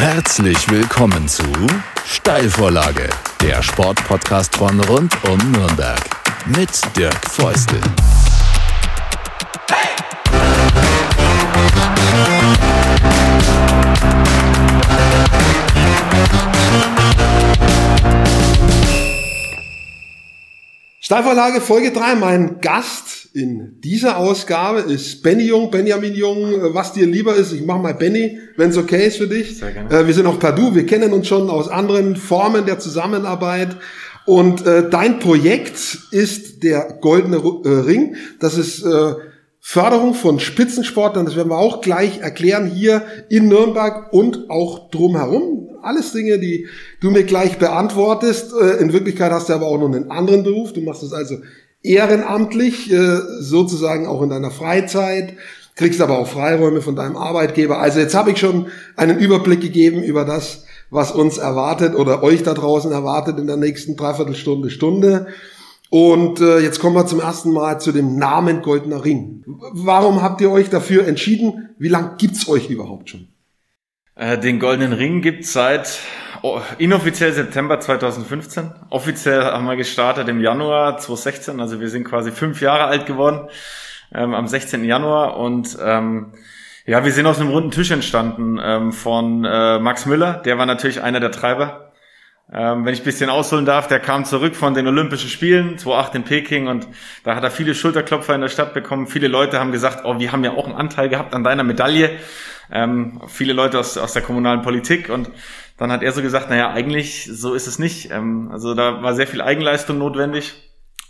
Herzlich willkommen zu Steilvorlage, der Sportpodcast von rund um Nürnberg mit Dirk Feustel. Steilvorlage Folge 3. Mein Gast in dieser Ausgabe ist Benny Jung, Benjamin Jung, äh, was dir lieber ist. Ich mache mal Benny, wenn es okay ist für dich. Sehr gerne. Äh, wir sind auch per Du, wir kennen uns schon aus anderen Formen der Zusammenarbeit. Und äh, dein Projekt ist der Goldene äh, Ring. Das ist äh, Förderung von Spitzensportlern, das werden wir auch gleich erklären hier in Nürnberg und auch drumherum alles Dinge, die du mir gleich beantwortest. Äh, in Wirklichkeit hast du aber auch noch einen anderen Beruf. Du machst es also ehrenamtlich, äh, sozusagen auch in deiner Freizeit, kriegst aber auch Freiräume von deinem Arbeitgeber. Also jetzt habe ich schon einen Überblick gegeben über das, was uns erwartet oder euch da draußen erwartet in der nächsten Dreiviertelstunde, Stunde. Und äh, jetzt kommen wir zum ersten Mal zu dem Namen Goldener Ring. Warum habt ihr euch dafür entschieden? Wie lange gibt's euch überhaupt schon? Äh, den Goldenen Ring gibt's seit oh, inoffiziell September 2015. Offiziell haben wir gestartet im Januar 2016. Also wir sind quasi fünf Jahre alt geworden ähm, am 16. Januar. Und ähm, ja, wir sind aus einem runden Tisch entstanden ähm, von äh, Max Müller. Der war natürlich einer der Treiber ähm, wenn ich bisschen ausholen darf, der kam zurück von den Olympischen Spielen, 2008 in Peking und da hat er viele Schulterklopfer in der Stadt bekommen. Viele Leute haben gesagt, oh, wir haben ja auch einen Anteil gehabt an deiner Medaille. Ähm, viele Leute aus, aus der kommunalen Politik und dann hat er so gesagt, naja, eigentlich so ist es nicht. Ähm, also da war sehr viel Eigenleistung notwendig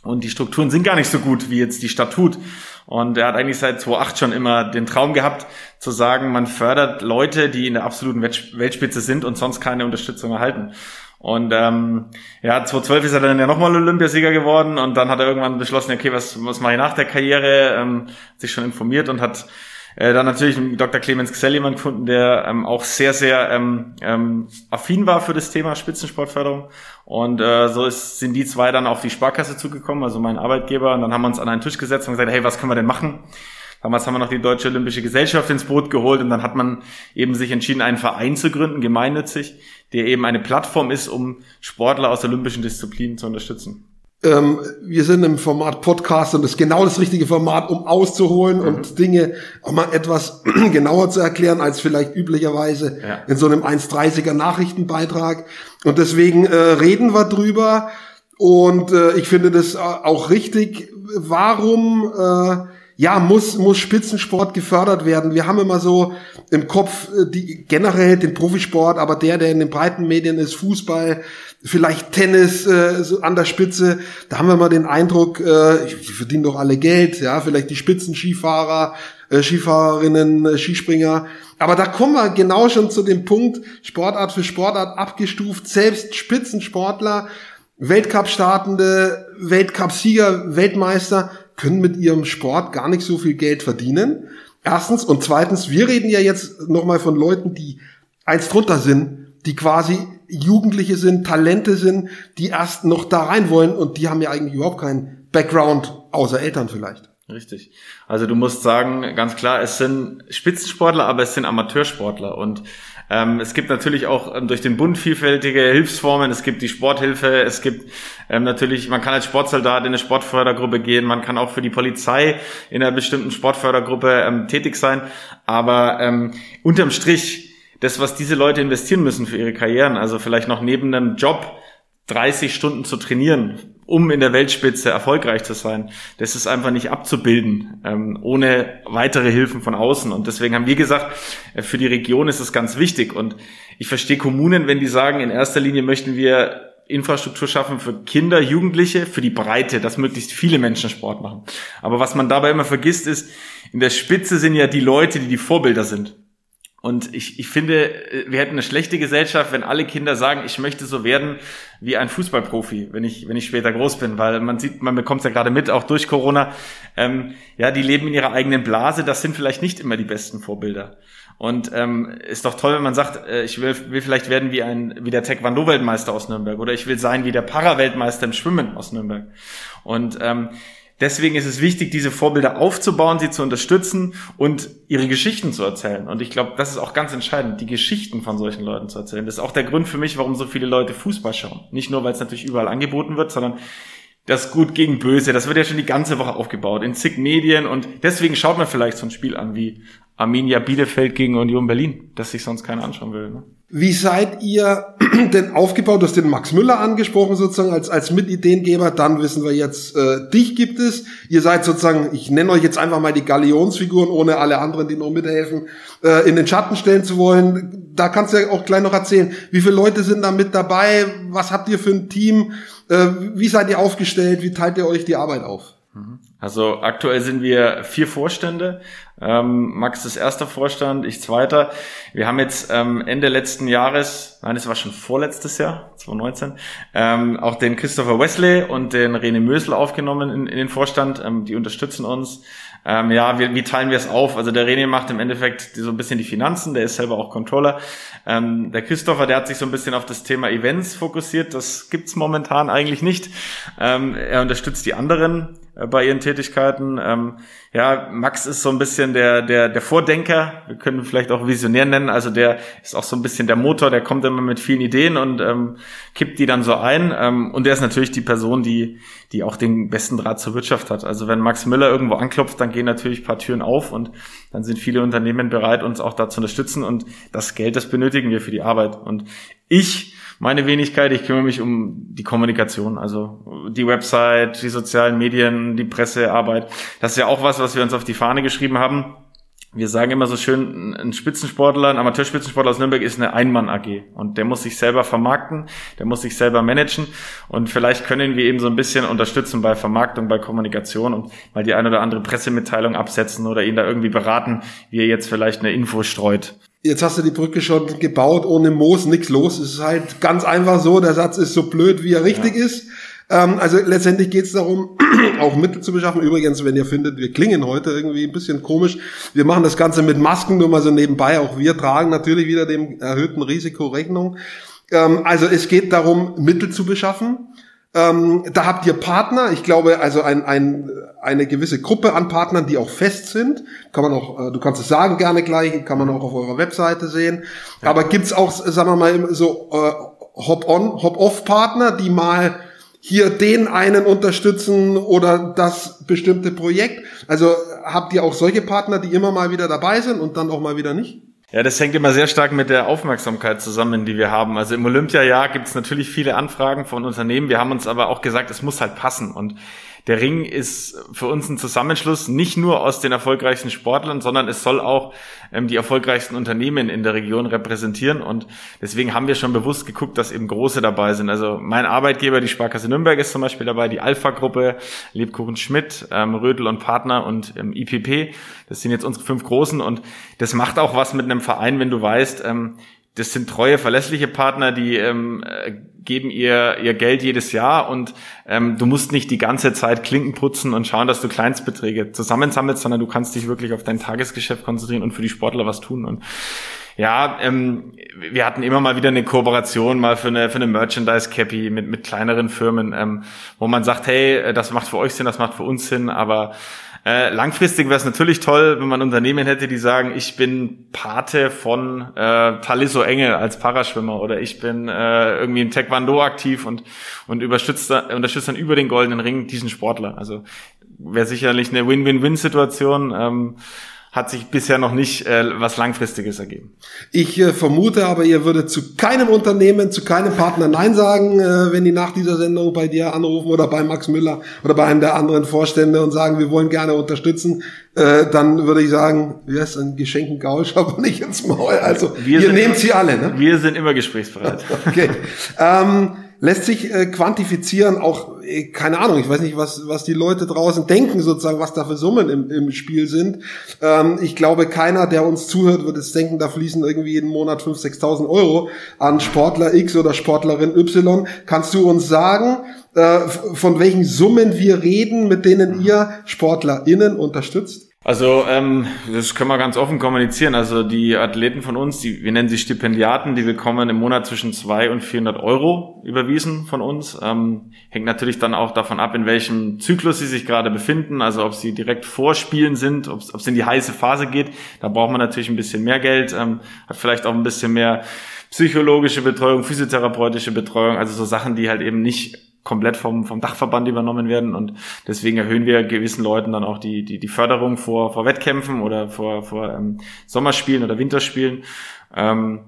und die Strukturen sind gar nicht so gut, wie jetzt die Stadt tut. Und er hat eigentlich seit 2008 schon immer den Traum gehabt, zu sagen, man fördert Leute, die in der absoluten Weltspitze sind und sonst keine Unterstützung erhalten. Und ähm, ja, 2012 ist er dann ja nochmal Olympiasieger geworden und dann hat er irgendwann beschlossen, okay, was, was mache ich nach der Karriere? Ähm, sich schon informiert und hat äh, dann natürlich Dr. Clemens Xell jemand gefunden, der ähm, auch sehr, sehr ähm, ähm, affin war für das Thema Spitzensportförderung. Und äh, so ist, sind die zwei dann auf die Sparkasse zugekommen, also mein Arbeitgeber. Und dann haben wir uns an einen Tisch gesetzt und gesagt, hey, was können wir denn machen? Damals haben wir noch die Deutsche Olympische Gesellschaft ins Boot geholt und dann hat man eben sich entschieden, einen Verein zu gründen, gemeinnützig, der eben eine Plattform ist, um Sportler aus olympischen Disziplinen zu unterstützen. Ähm, wir sind im Format Podcast und das ist genau das richtige Format, um auszuholen mhm. und Dinge auch mal etwas genauer zu erklären, als vielleicht üblicherweise ja. in so einem 1,30er Nachrichtenbeitrag. Und deswegen äh, reden wir drüber. Und äh, ich finde das auch richtig. Warum äh, ja, muss, muss Spitzensport gefördert werden. Wir haben immer so im Kopf äh, die, generell den Profisport, aber der, der in den breiten Medien ist, Fußball, vielleicht Tennis äh, so an der Spitze, da haben wir mal den Eindruck, äh, die verdienen doch alle Geld, ja, vielleicht die Spitzenskifahrer, äh, Skifahrerinnen, äh, Skispringer. Aber da kommen wir genau schon zu dem Punkt, Sportart für Sportart abgestuft, selbst Spitzensportler, Weltcup-Startende, Weltcup-Sieger, Weltmeister können mit ihrem Sport gar nicht so viel Geld verdienen. Erstens. Und zweitens, wir reden ja jetzt nochmal von Leuten, die eins drunter sind, die quasi Jugendliche sind, Talente sind, die erst noch da rein wollen und die haben ja eigentlich überhaupt keinen Background, außer Eltern vielleicht. Richtig. Also du musst sagen, ganz klar, es sind Spitzensportler, aber es sind Amateursportler und ähm, es gibt natürlich auch ähm, durch den Bund vielfältige Hilfsformen. Es gibt die Sporthilfe. Es gibt ähm, natürlich, man kann als Sportsoldat in eine Sportfördergruppe gehen. Man kann auch für die Polizei in einer bestimmten Sportfördergruppe ähm, tätig sein. Aber ähm, unterm Strich, das, was diese Leute investieren müssen für ihre Karrieren, also vielleicht noch neben einem Job 30 Stunden zu trainieren, um in der Weltspitze erfolgreich zu sein. Das ist einfach nicht abzubilden, ähm, ohne weitere Hilfen von außen. Und deswegen haben wir gesagt, äh, für die Region ist es ganz wichtig. Und ich verstehe Kommunen, wenn die sagen, in erster Linie möchten wir Infrastruktur schaffen für Kinder, Jugendliche, für die Breite, dass möglichst viele Menschen Sport machen. Aber was man dabei immer vergisst, ist, in der Spitze sind ja die Leute, die die Vorbilder sind. Und ich, ich finde, wir hätten eine schlechte Gesellschaft, wenn alle Kinder sagen, ich möchte so werden wie ein Fußballprofi, wenn ich, wenn ich später groß bin, weil man sieht, man bekommt es ja gerade mit, auch durch Corona. Ähm, ja, die leben in ihrer eigenen Blase, das sind vielleicht nicht immer die besten Vorbilder. Und ähm, ist doch toll, wenn man sagt, äh, ich will, will vielleicht werden wie ein wie der Taekwondo-Weltmeister aus Nürnberg oder ich will sein wie der Para-Weltmeister im Schwimmen aus Nürnberg. Und ähm, deswegen ist es wichtig, diese Vorbilder aufzubauen, sie zu unterstützen und ihre Geschichten zu erzählen. Und ich glaube, das ist auch ganz entscheidend, die Geschichten von solchen Leuten zu erzählen. Das ist auch der Grund für mich, warum so viele Leute Fußball schauen. Nicht nur, weil es natürlich überall angeboten wird, sondern das Gut gegen Böse, das wird ja schon die ganze Woche aufgebaut in zig Medien und deswegen schaut man vielleicht so ein Spiel an wie Arminia Bielefeld gegen Union Berlin, das sich sonst keiner anschauen will. Ne? Wie seid ihr denn aufgebaut? Du hast den Max Müller angesprochen sozusagen als, als Mitideengeber. Dann wissen wir jetzt, äh, dich gibt es. Ihr seid sozusagen, ich nenne euch jetzt einfach mal die Galionsfiguren, ohne alle anderen, die noch mithelfen, äh, in den Schatten stellen zu wollen. Da kannst du ja auch gleich noch erzählen, wie viele Leute sind da mit dabei? Was habt ihr für ein Team? Äh, wie seid ihr aufgestellt? Wie teilt ihr euch die Arbeit auf? Also aktuell sind wir vier Vorstände. Ähm, Max ist erster Vorstand, ich zweiter. Wir haben jetzt ähm, Ende letzten Jahres, nein, es war schon vorletztes Jahr, 2019, ähm, auch den Christopher Wesley und den René Mösel aufgenommen in, in den Vorstand. Ähm, die unterstützen uns. Ähm, ja, wie, wie teilen wir es auf? Also der René macht im Endeffekt so ein bisschen die Finanzen, der ist selber auch Controller. Ähm, der Christopher, der hat sich so ein bisschen auf das Thema Events fokussiert. Das gibt's momentan eigentlich nicht. Ähm, er unterstützt die anderen bei ihren Tätigkeiten. Ähm, ja, Max ist so ein bisschen der, der, der Vordenker. Wir können vielleicht auch Visionär nennen. Also der ist auch so ein bisschen der Motor, der kommt immer mit vielen Ideen und ähm, kippt die dann so ein. Ähm, und der ist natürlich die Person, die, die auch den besten Draht zur Wirtschaft hat. Also wenn Max Müller irgendwo anklopft, dann gehen natürlich paar Türen auf und dann sind viele Unternehmen bereit, uns auch da zu unterstützen. Und das Geld, das benötigen wir für die Arbeit. Und ich meine Wenigkeit, ich kümmere mich um die Kommunikation, also die Website, die sozialen Medien, die Pressearbeit. Das ist ja auch was, was wir uns auf die Fahne geschrieben haben. Wir sagen immer so schön, ein Spitzensportler, ein Amateurspitzensportler aus Nürnberg ist eine Einmann-AG und der muss sich selber vermarkten, der muss sich selber managen und vielleicht können wir eben so ein bisschen unterstützen bei Vermarktung, bei Kommunikation und mal die eine oder andere Pressemitteilung absetzen oder ihn da irgendwie beraten, wie er jetzt vielleicht eine Info streut. Jetzt hast du die Brücke schon gebaut, ohne Moos, nix los. Es ist halt ganz einfach so, der Satz ist so blöd, wie er richtig ja. ist. Ähm, also letztendlich geht es darum, auch Mittel zu beschaffen. Übrigens, wenn ihr findet, wir klingen heute irgendwie ein bisschen komisch. Wir machen das Ganze mit Masken, nur mal so nebenbei. Auch wir tragen natürlich wieder dem erhöhten Risiko Rechnung. Ähm, also es geht darum, Mittel zu beschaffen. Ähm, da habt ihr Partner, ich glaube, also ein, ein, eine gewisse Gruppe an Partnern, die auch fest sind. Kann man auch, äh, du kannst es sagen gerne gleich, kann man auch auf eurer Webseite sehen. Ja. Aber gibt's auch, sagen wir mal, so äh, Hop-on, Hop-off-Partner, die mal hier den einen unterstützen oder das bestimmte Projekt? Also habt ihr auch solche Partner, die immer mal wieder dabei sind und dann auch mal wieder nicht? Ja, das hängt immer sehr stark mit der Aufmerksamkeit zusammen, die wir haben. Also im Olympiajahr gibt es natürlich viele Anfragen von Unternehmen. Wir haben uns aber auch gesagt, es muss halt passen. Und der Ring ist für uns ein Zusammenschluss nicht nur aus den erfolgreichsten Sportlern, sondern es soll auch ähm, die erfolgreichsten Unternehmen in der Region repräsentieren. Und deswegen haben wir schon bewusst geguckt, dass eben große dabei sind. Also mein Arbeitgeber, die Sparkasse Nürnberg, ist zum Beispiel dabei, die Alpha-Gruppe, Lebkuchen Schmidt, ähm, Rödel und Partner und ähm, IPP. Das sind jetzt unsere fünf großen und das macht auch was mit einem Verein, wenn du weißt, ähm, das sind treue, verlässliche Partner, die ähm, äh, geben ihr, ihr Geld jedes Jahr und ähm, du musst nicht die ganze Zeit Klinken putzen und schauen, dass du Kleinstbeträge zusammensammelst, sondern du kannst dich wirklich auf dein Tagesgeschäft konzentrieren und für die Sportler was tun. Und ja, ähm, wir hatten immer mal wieder eine Kooperation mal für eine, für eine Merchandise-Cappy mit, mit kleineren Firmen, ähm, wo man sagt, hey, das macht für euch Sinn, das macht für uns Sinn, aber äh, langfristig wäre es natürlich toll, wenn man Unternehmen hätte, die sagen, ich bin Pate von äh, Taliso Engel als Paraschwimmer oder ich bin äh, irgendwie im Taekwondo aktiv und, und unterstützt, dann über den goldenen Ring diesen Sportler. Also wäre sicherlich eine Win-Win-Win-Situation. Ähm, hat sich bisher noch nicht äh, was Langfristiges ergeben. Ich äh, vermute aber, ihr würdet zu keinem Unternehmen, zu keinem Partner Nein sagen, äh, wenn die nach dieser Sendung bei dir anrufen oder bei Max Müller oder bei einem der anderen Vorstände und sagen, wir wollen gerne unterstützen. Äh, dann würde ich sagen, wie heißt ein Geschenken Gausch, aber nicht ins Maul. Also wir ihr nehmt sie alle. Ne? Wir sind immer gesprächsbereit. okay. Ähm, lässt sich äh, quantifizieren, auch, äh, keine Ahnung, ich weiß nicht, was, was die Leute draußen denken, sozusagen, was da für Summen im, im Spiel sind. Ähm, ich glaube, keiner, der uns zuhört, wird es denken, da fließen irgendwie jeden Monat 5.000, 6.000 Euro an Sportler X oder Sportlerin Y. Kannst du uns sagen, äh, von welchen Summen wir reden, mit denen ihr SportlerInnen unterstützt? Also ähm, das können wir ganz offen kommunizieren. Also die Athleten von uns, die, wir nennen sie Stipendiaten, die bekommen im Monat zwischen 2 und 400 Euro überwiesen von uns. Ähm, hängt natürlich dann auch davon ab, in welchem Zyklus sie sich gerade befinden. Also ob sie direkt vor Spielen sind, ob es in die heiße Phase geht. Da braucht man natürlich ein bisschen mehr Geld, ähm, hat vielleicht auch ein bisschen mehr psychologische Betreuung, physiotherapeutische Betreuung, also so Sachen, die halt eben nicht komplett vom, vom Dachverband übernommen werden und deswegen erhöhen wir gewissen Leuten dann auch die, die, die Förderung vor, vor Wettkämpfen oder vor, vor ähm, Sommerspielen oder Winterspielen. Ähm,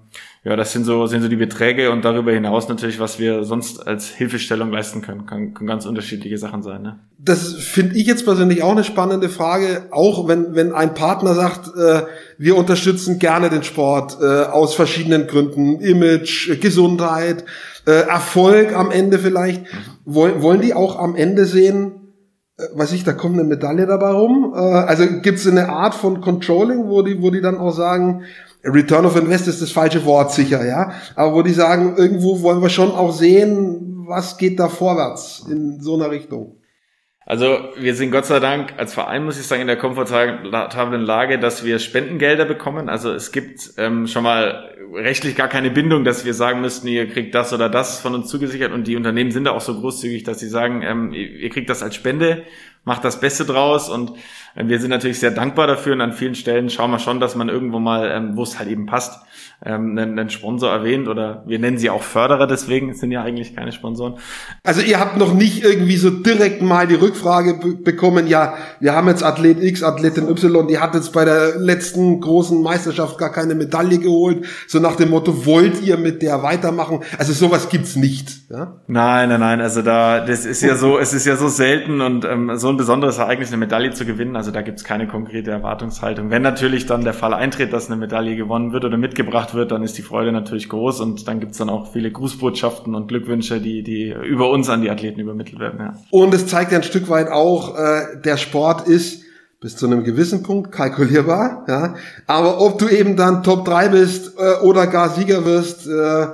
ja, das sind so, sind so die Beträge und darüber hinaus natürlich, was wir sonst als Hilfestellung leisten können. Kann, kann ganz unterschiedliche Sachen sein. Ne? Das finde ich jetzt persönlich auch eine spannende Frage, auch wenn, wenn ein Partner sagt, äh, wir unterstützen gerne den Sport äh, aus verschiedenen Gründen, Image, Gesundheit, äh, Erfolg am Ende vielleicht. Wollen, wollen die auch am Ende sehen, äh, weiß ich, da kommt eine Medaille dabei rum? Äh, also gibt es eine Art von Controlling, wo die, wo die dann auch sagen, Return of Invest ist das falsche Wort sicher, ja. Aber wo die sagen, irgendwo wollen wir schon auch sehen, was geht da vorwärts in so einer Richtung. Also wir sind Gott sei Dank als Verein, muss ich sagen, in der komfortablen Lage, dass wir Spendengelder bekommen. Also es gibt ähm, schon mal rechtlich gar keine Bindung, dass wir sagen müssten, ihr kriegt das oder das von uns zugesichert. Und die Unternehmen sind da auch so großzügig, dass sie sagen, ähm, ihr kriegt das als Spende, macht das Beste draus. Und wir sind natürlich sehr dankbar dafür. Und an vielen Stellen schauen wir schon, dass man irgendwo mal, ähm, wo es halt eben passt, ähm, einen, einen Sponsor erwähnt oder wir nennen sie auch Förderer, deswegen sind ja eigentlich keine Sponsoren. Also ihr habt noch nicht irgendwie so direkt mal die Rückfrage bekommen, ja, wir haben jetzt Athlet X, Athletin Y, die hat jetzt bei der letzten großen Meisterschaft gar keine Medaille geholt, so nach dem Motto, wollt ihr mit der weitermachen? Also sowas gibt's nicht. Ja? Nein, nein, nein, also da, das ist ja so, es ist ja so selten und ähm, so ein besonderes Ereignis, eine Medaille zu gewinnen, also da gibt's keine konkrete Erwartungshaltung. Wenn natürlich dann der Fall eintritt, dass eine Medaille gewonnen wird oder mitgebracht wird, dann ist die Freude natürlich groß und dann gibt's dann auch viele Grußbotschaften und Glückwünsche, die, die über uns an die Athleten übermittelt werden. Ja. Und es zeigt ja ein Stück weit auch, äh, der Sport ist bis zu einem gewissen Punkt kalkulierbar, ja. Aber ob du eben dann Top 3 bist äh, oder gar Sieger wirst, äh,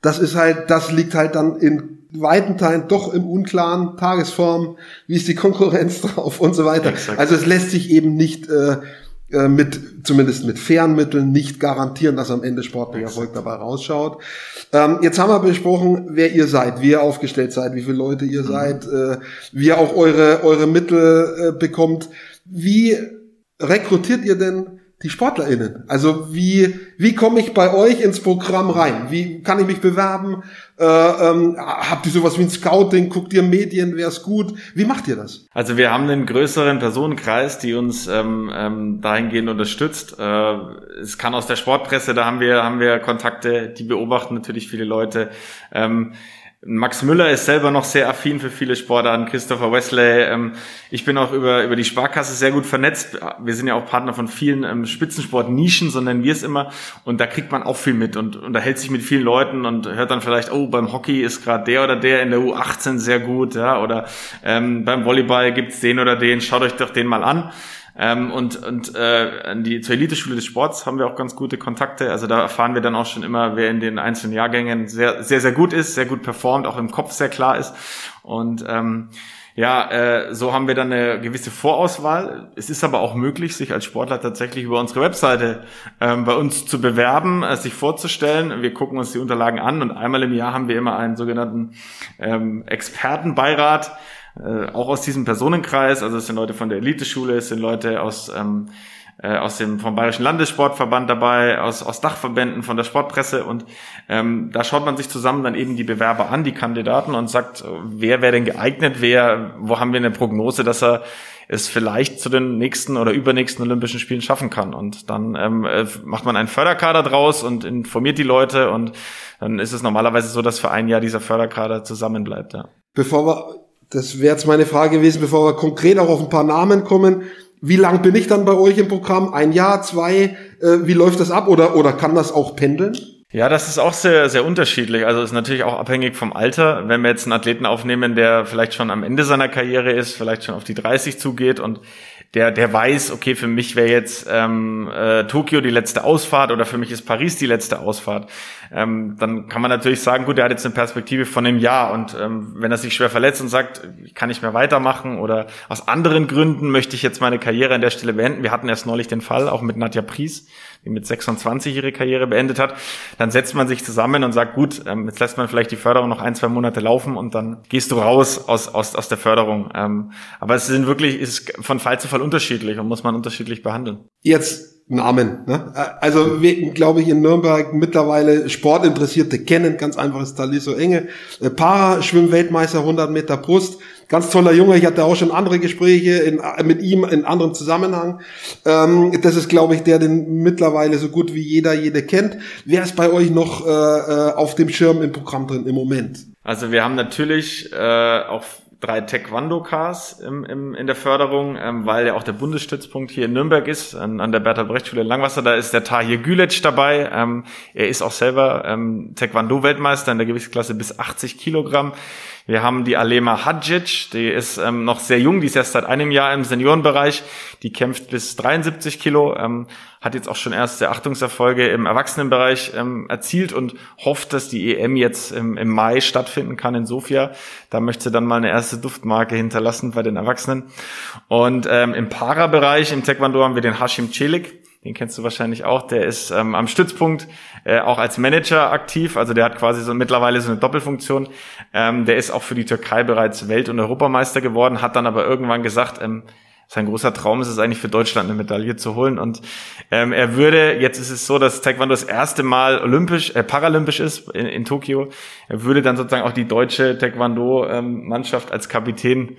das ist halt, das liegt halt dann in weiten Teilen doch im unklaren Tagesform, wie ist die Konkurrenz drauf und so weiter. Exakt. Also es lässt sich eben nicht äh, äh, mit, zumindest mit fairen Mitteln, nicht garantieren, dass am Ende sportlicher Erfolg dabei rausschaut. Ähm, jetzt haben wir besprochen, wer ihr seid, wie ihr aufgestellt seid, wie viele Leute ihr mhm. seid, äh, wie ihr auch eure, eure Mittel äh, bekommt. Wie rekrutiert ihr denn die SportlerInnen? Also wie, wie komme ich bei euch ins Programm rein? Wie kann ich mich bewerben? Äh, ähm, habt ihr sowas wie ein Scouting? Guckt ihr Medien? Wäre es gut? Wie macht ihr das? Also wir haben einen größeren Personenkreis, die uns ähm, ähm, dahingehend unterstützt. Äh, es kann aus der Sportpresse, da haben wir, haben wir Kontakte, die beobachten natürlich viele Leute. Ähm, Max Müller ist selber noch sehr affin für viele Sportarten, Christopher Wesley. Ähm, ich bin auch über, über die Sparkasse sehr gut vernetzt. Wir sind ja auch Partner von vielen ähm, Spitzensport-Nischen, so nennen wir es immer. Und da kriegt man auch viel mit und unterhält sich mit vielen Leuten und hört dann vielleicht, oh, beim Hockey ist gerade der oder der in der U18 sehr gut, ja, oder ähm, beim Volleyball gibt's den oder den, schaut euch doch den mal an. Ähm, und und äh, an die, zur Eliteschule des Sports haben wir auch ganz gute Kontakte. Also da erfahren wir dann auch schon immer, wer in den einzelnen Jahrgängen sehr, sehr, sehr gut ist, sehr gut performt, auch im Kopf sehr klar ist. Und ähm, ja, äh, so haben wir dann eine gewisse Vorauswahl. Es ist aber auch möglich, sich als Sportler tatsächlich über unsere Webseite ähm, bei uns zu bewerben, äh, sich vorzustellen. Wir gucken uns die Unterlagen an und einmal im Jahr haben wir immer einen sogenannten ähm, Expertenbeirat, äh, auch aus diesem Personenkreis, also es sind Leute von der Eliteschule, es sind Leute aus ähm, äh, aus dem vom Bayerischen Landessportverband dabei, aus, aus Dachverbänden, von der Sportpresse und ähm, da schaut man sich zusammen dann eben die Bewerber an, die Kandidaten und sagt, wer wäre denn geeignet, wer, wo haben wir eine Prognose, dass er es vielleicht zu den nächsten oder übernächsten Olympischen Spielen schaffen kann. Und dann ähm, äh, macht man einen Förderkader draus und informiert die Leute und dann ist es normalerweise so, dass für ein Jahr dieser Förderkader zusammenbleibt. Ja. Bevor wir das wäre jetzt meine Frage gewesen, bevor wir konkret auch auf ein paar Namen kommen. Wie lang bin ich dann bei euch im Programm? Ein Jahr, zwei? Äh, wie läuft das ab? Oder, oder kann das auch pendeln? Ja, das ist auch sehr, sehr unterschiedlich. Also ist natürlich auch abhängig vom Alter. Wenn wir jetzt einen Athleten aufnehmen, der vielleicht schon am Ende seiner Karriere ist, vielleicht schon auf die 30 zugeht und der, der weiß, okay, für mich wäre jetzt ähm, äh, Tokio die letzte Ausfahrt oder für mich ist Paris die letzte Ausfahrt, ähm, dann kann man natürlich sagen, gut, er hat jetzt eine Perspektive von einem Jahr und ähm, wenn er sich schwer verletzt und sagt, ich kann nicht mehr weitermachen oder aus anderen Gründen möchte ich jetzt meine Karriere an der Stelle beenden. Wir hatten erst neulich den Fall, auch mit Nadja Pries, die mit 26 ihre Karriere beendet hat. Dann setzt man sich zusammen und sagt, gut, ähm, jetzt lässt man vielleicht die Förderung noch ein, zwei Monate laufen und dann gehst du raus aus, aus, aus der Förderung. Ähm, aber es sind wirklich, ist von Fall zu Fall unterschiedlich und muss man unterschiedlich behandeln. Jetzt Namen. Ne? Also wir, glaube ich, in Nürnberg mittlerweile Sportinteressierte kennen, ganz einfaches Taliso Enge. Äh, Para-Schwimm-Weltmeister 100 Meter Brust. Ganz toller Junge, ich hatte auch schon andere Gespräche in, mit ihm in anderem Zusammenhang. Ähm, das ist, glaube ich, der, den mittlerweile so gut wie jeder, jede kennt. Wer ist bei euch noch äh, äh auf dem Schirm im Programm drin im Moment? Also wir haben natürlich äh, auch drei Taekwondo-Cars im, im, in der Förderung, ähm, weil ja auch der Bundesstützpunkt hier in Nürnberg ist, an, an der Bertolt-Brecht-Schule in Langwasser. Da ist der Tahir Gülic dabei. Ähm, er ist auch selber ähm, Taekwondo-Weltmeister in der Gewichtsklasse bis 80 Kilogramm. Wir haben die Alema Hadjic, die ist ähm, noch sehr jung, die ist erst seit einem Jahr im Seniorenbereich, die kämpft bis 73 Kilo, ähm, hat jetzt auch schon erste Achtungserfolge im Erwachsenenbereich ähm, erzielt und hofft, dass die EM jetzt im, Mai stattfinden kann in Sofia. Da möchte sie dann mal eine erste Duftmarke hinterlassen bei den Erwachsenen. Und ähm, im Para-Bereich, im Taekwondo haben wir den Hashim Celik, den kennst du wahrscheinlich auch, der ist ähm, am Stützpunkt äh, auch als Manager aktiv, also der hat quasi so mittlerweile so eine Doppelfunktion. Ähm, der ist auch für die Türkei bereits Welt- und Europameister geworden, hat dann aber irgendwann gesagt, ähm, sein großer Traum ist es eigentlich für Deutschland eine Medaille zu holen und ähm, er würde, jetzt ist es so, dass Taekwondo das erste Mal olympisch, äh, paralympisch ist in, in Tokio, er würde dann sozusagen auch die deutsche Taekwondo-Mannschaft ähm, als Kapitän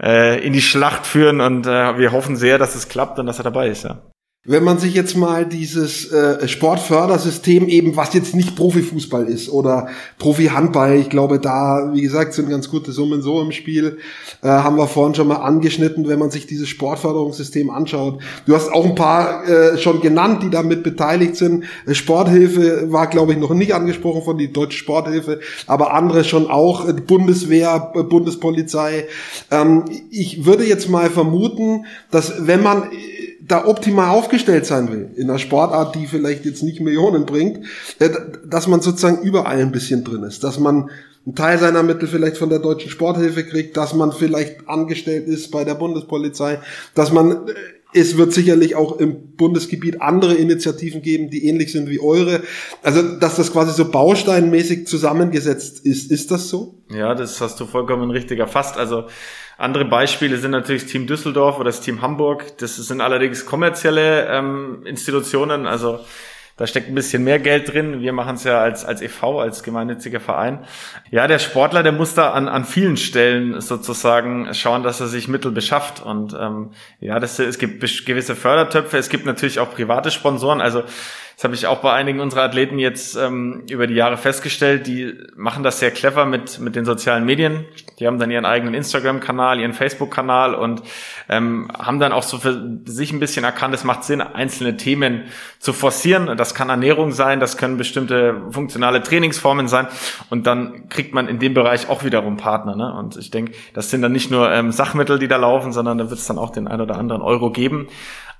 äh, in die Schlacht führen und äh, wir hoffen sehr, dass es klappt und dass er dabei ist, ja. Wenn man sich jetzt mal dieses äh, Sportfördersystem eben, was jetzt nicht Profifußball ist oder Profi-Handball, ich glaube, da, wie gesagt, sind ganz gute Summen so im Spiel, äh, haben wir vorhin schon mal angeschnitten, wenn man sich dieses Sportförderungssystem anschaut. Du hast auch ein paar äh, schon genannt, die damit beteiligt sind. Äh, Sporthilfe war, glaube ich, noch nicht angesprochen von die Deutsche Sporthilfe, aber andere schon auch, äh, Bundeswehr, äh, Bundespolizei. Ähm, ich würde jetzt mal vermuten, dass wenn man da optimal aufgestellt sein will, in einer Sportart, die vielleicht jetzt nicht Millionen bringt, äh, dass man sozusagen überall ein bisschen drin ist, dass man einen Teil seiner Mittel vielleicht von der deutschen Sporthilfe kriegt, dass man vielleicht angestellt ist bei der Bundespolizei, dass man äh, es wird sicherlich auch im Bundesgebiet andere Initiativen geben, die ähnlich sind wie eure. Also, dass das quasi so bausteinmäßig zusammengesetzt ist. Ist das so? Ja, das hast du vollkommen richtig erfasst. Also, andere Beispiele sind natürlich das Team Düsseldorf oder das Team Hamburg. Das sind allerdings kommerzielle ähm, Institutionen. Also da steckt ein bisschen mehr Geld drin. Wir machen es ja als, als e.V., als gemeinnütziger Verein. Ja, der Sportler, der muss da an, an vielen Stellen sozusagen schauen, dass er sich Mittel beschafft. Und ähm, ja, das, es gibt gewisse Fördertöpfe, es gibt natürlich auch private Sponsoren. Also das habe ich auch bei einigen unserer Athleten jetzt ähm, über die Jahre festgestellt. Die machen das sehr clever mit, mit den sozialen Medien. Die haben dann ihren eigenen Instagram-Kanal, ihren Facebook-Kanal und ähm, haben dann auch so für sich ein bisschen erkannt, es macht Sinn, einzelne Themen zu forcieren. Das kann Ernährung sein, das können bestimmte funktionale Trainingsformen sein. Und dann kriegt man in dem Bereich auch wiederum Partner. Ne? Und ich denke, das sind dann nicht nur ähm, Sachmittel, die da laufen, sondern da wird es dann auch den ein oder anderen Euro geben.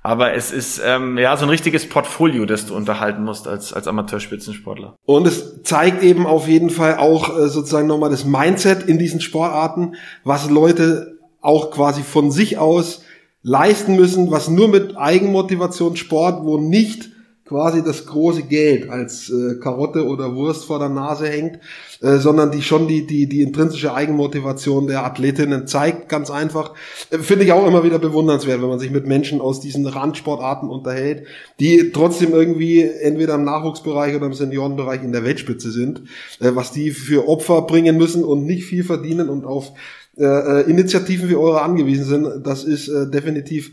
Aber es ist ähm, ja so ein richtiges Portfolio, das du unterhalten musst als, als Amateurspitzensportler. Und es zeigt eben auf jeden Fall auch äh, sozusagen nochmal das Mindset in diesen Sportarten, was Leute auch quasi von sich aus leisten müssen, was nur mit Eigenmotivation Sport, wo nicht quasi das große Geld als äh, Karotte oder Wurst vor der Nase hängt, äh, sondern die schon die, die, die intrinsische Eigenmotivation der Athletinnen zeigt, ganz einfach. Äh, Finde ich auch immer wieder bewundernswert, wenn man sich mit Menschen aus diesen Randsportarten unterhält, die trotzdem irgendwie entweder im Nachwuchsbereich oder im Seniorenbereich in der Weltspitze sind, äh, was die für Opfer bringen müssen und nicht viel verdienen und auf äh, äh Initiativen wie eure angewiesen sind. Das ist äh, definitiv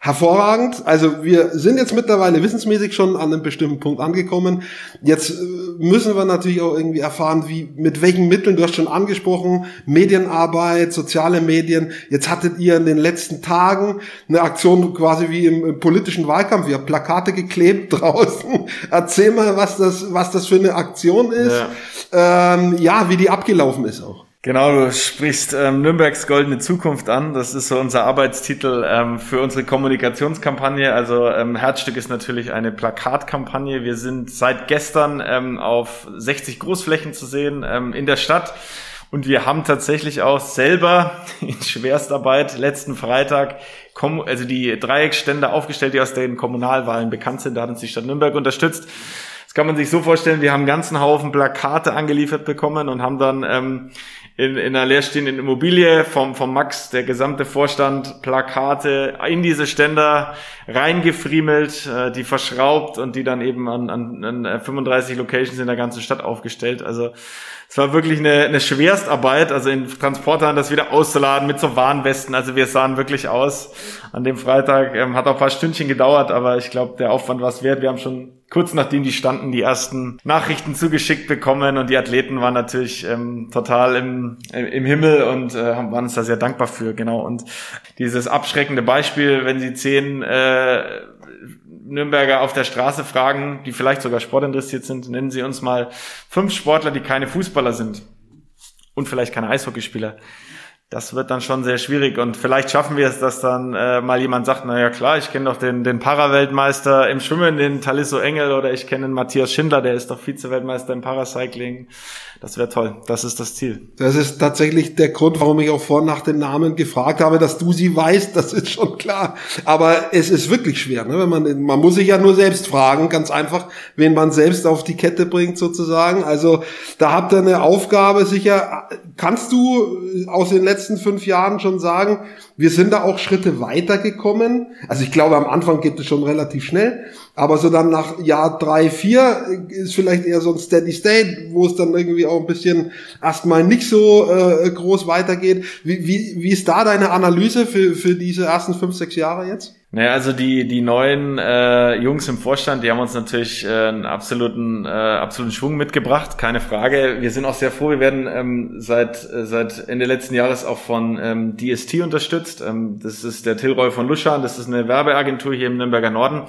hervorragend. Also wir sind jetzt mittlerweile wissensmäßig schon an einem bestimmten Punkt angekommen. Jetzt äh, müssen wir natürlich auch irgendwie erfahren, wie mit welchen Mitteln, du hast schon angesprochen, Medienarbeit, soziale Medien. Jetzt hattet ihr in den letzten Tagen eine Aktion quasi wie im, im politischen Wahlkampf, ihr habt Plakate geklebt draußen. Erzähl mal, was das, was das für eine Aktion ist. Ja, ähm, ja wie die abgelaufen ist auch. Genau, du sprichst ähm, Nürnbergs goldene Zukunft an. Das ist so unser Arbeitstitel ähm, für unsere Kommunikationskampagne. Also ähm, Herzstück ist natürlich eine Plakatkampagne. Wir sind seit gestern ähm, auf 60 Großflächen zu sehen ähm, in der Stadt. Und wir haben tatsächlich auch selber in Schwerstarbeit letzten Freitag also die Dreieckstände aufgestellt, die aus den Kommunalwahlen bekannt sind. Da hat uns die Stadt Nürnberg unterstützt. Das kann man sich so vorstellen, wir haben einen ganzen Haufen Plakate angeliefert bekommen und haben dann ähm, in, in einer leerstehenden Immobilie vom, vom Max, der gesamte Vorstand, Plakate in diese Ständer reingefriemelt, äh, die verschraubt und die dann eben an, an, an 35 Locations in der ganzen Stadt aufgestellt. Also es war wirklich eine, eine Schwerstarbeit, also in Transportern das wieder auszuladen mit so Warnwesten. Also wir sahen wirklich aus an dem Freitag. Ähm, hat auch ein paar Stündchen gedauert, aber ich glaube, der Aufwand war es wert. Wir haben schon kurz nachdem die standen, die ersten Nachrichten zugeschickt bekommen und die Athleten waren natürlich ähm, total im, im Himmel und äh, waren uns da sehr dankbar für, genau. Und dieses abschreckende Beispiel, wenn sie zehn äh, Nürnberger auf der Straße fragen, die vielleicht sogar sportinteressiert sind, nennen Sie uns mal fünf Sportler, die keine Fußballer sind und vielleicht keine Eishockeyspieler. Das wird dann schon sehr schwierig und vielleicht schaffen wir es, dass dann äh, mal jemand sagt, na ja klar, ich kenne doch den, den Paraweltmeister im Schwimmen, den Talisso Engel oder ich kenne den Matthias Schindler, der ist doch Vize-Weltmeister im Paracycling. Das wäre toll. Das ist das Ziel. Das ist tatsächlich der Grund, warum ich auch vorhin nach den Namen gefragt habe, dass du sie weißt. Das ist schon klar. Aber es ist wirklich schwer, ne? Wenn man, man muss sich ja nur selbst fragen, ganz einfach, wen man selbst auf die Kette bringt sozusagen. Also da habt ihr eine Aufgabe sicher. Kannst du aus den letzten fünf Jahren schon sagen, wir sind da auch Schritte weitergekommen. Also ich glaube, am Anfang geht es schon relativ schnell, aber so dann nach Jahr drei, vier ist vielleicht eher so ein Steady State, wo es dann irgendwie auch ein bisschen erstmal nicht so äh, groß weitergeht. Wie, wie, wie ist da deine Analyse für, für diese ersten fünf, sechs Jahre jetzt? Naja, also die, die neuen äh, Jungs im Vorstand, die haben uns natürlich äh, einen absoluten, äh, absoluten Schwung mitgebracht, keine Frage. Wir sind auch sehr froh, wir werden ähm, seit, äh, seit Ende letzten Jahres auch von ähm, DST unterstützt. Ähm, das ist der Tilroy von Luschan, das ist eine Werbeagentur hier im Nürnberger Norden.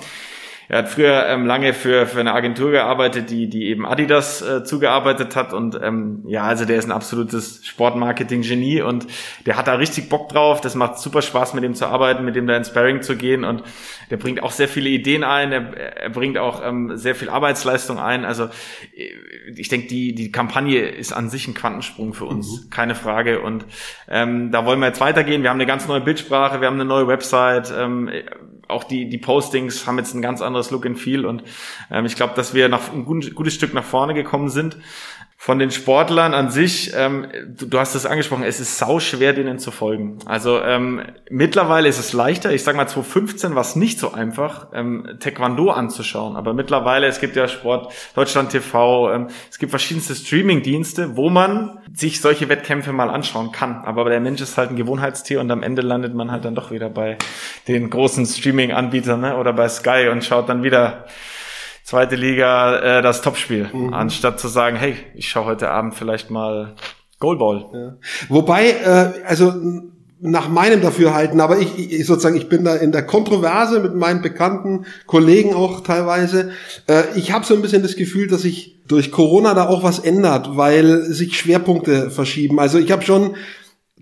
Er hat früher ähm, lange für, für eine Agentur gearbeitet, die, die eben Adidas äh, zugearbeitet hat. Und ähm, ja, also der ist ein absolutes Sportmarketing-Genie und der hat da richtig Bock drauf. Das macht super Spaß, mit dem zu arbeiten, mit dem da ins Sparring zu gehen. Und der bringt auch sehr viele Ideen ein, er, er bringt auch ähm, sehr viel Arbeitsleistung ein. Also äh, ich denke, die, die Kampagne ist an sich ein Quantensprung für uns, mhm. keine Frage. Und ähm, da wollen wir jetzt weitergehen. Wir haben eine ganz neue Bildsprache, wir haben eine neue Website. Ähm, auch die, die Postings haben jetzt ein ganz anderes Look and Feel und ähm, ich glaube, dass wir nach, ein gutes Stück nach vorne gekommen sind von den Sportlern an sich, ähm, du, du, hast es angesprochen, es ist sau schwer, denen zu folgen. Also ähm, mittlerweile ist es leichter. Ich sag mal, 2015 war es nicht so einfach, ähm, Taekwondo anzuschauen. Aber mittlerweile, es gibt ja Sport, Deutschland TV, ähm, es gibt verschiedenste Streaming-Dienste, wo man sich solche Wettkämpfe mal anschauen kann. Aber der Mensch ist halt ein Gewohnheitstier und am Ende landet man halt dann doch wieder bei den großen Streaming-Anbietern ne? oder bei Sky und schaut dann wieder zweite Liga äh, das Topspiel, mhm. anstatt zu sagen, hey, ich schaue heute Abend vielleicht mal Goalball. Ja. Wobei, äh, also nach meinem Dafürhalten, aber ich, ich sozusagen, ich bin da in der Kontroverse mit meinen bekannten Kollegen auch teilweise. Äh, ich habe so ein bisschen das Gefühl, dass sich durch Corona da auch was ändert, weil sich Schwerpunkte verschieben. Also ich habe schon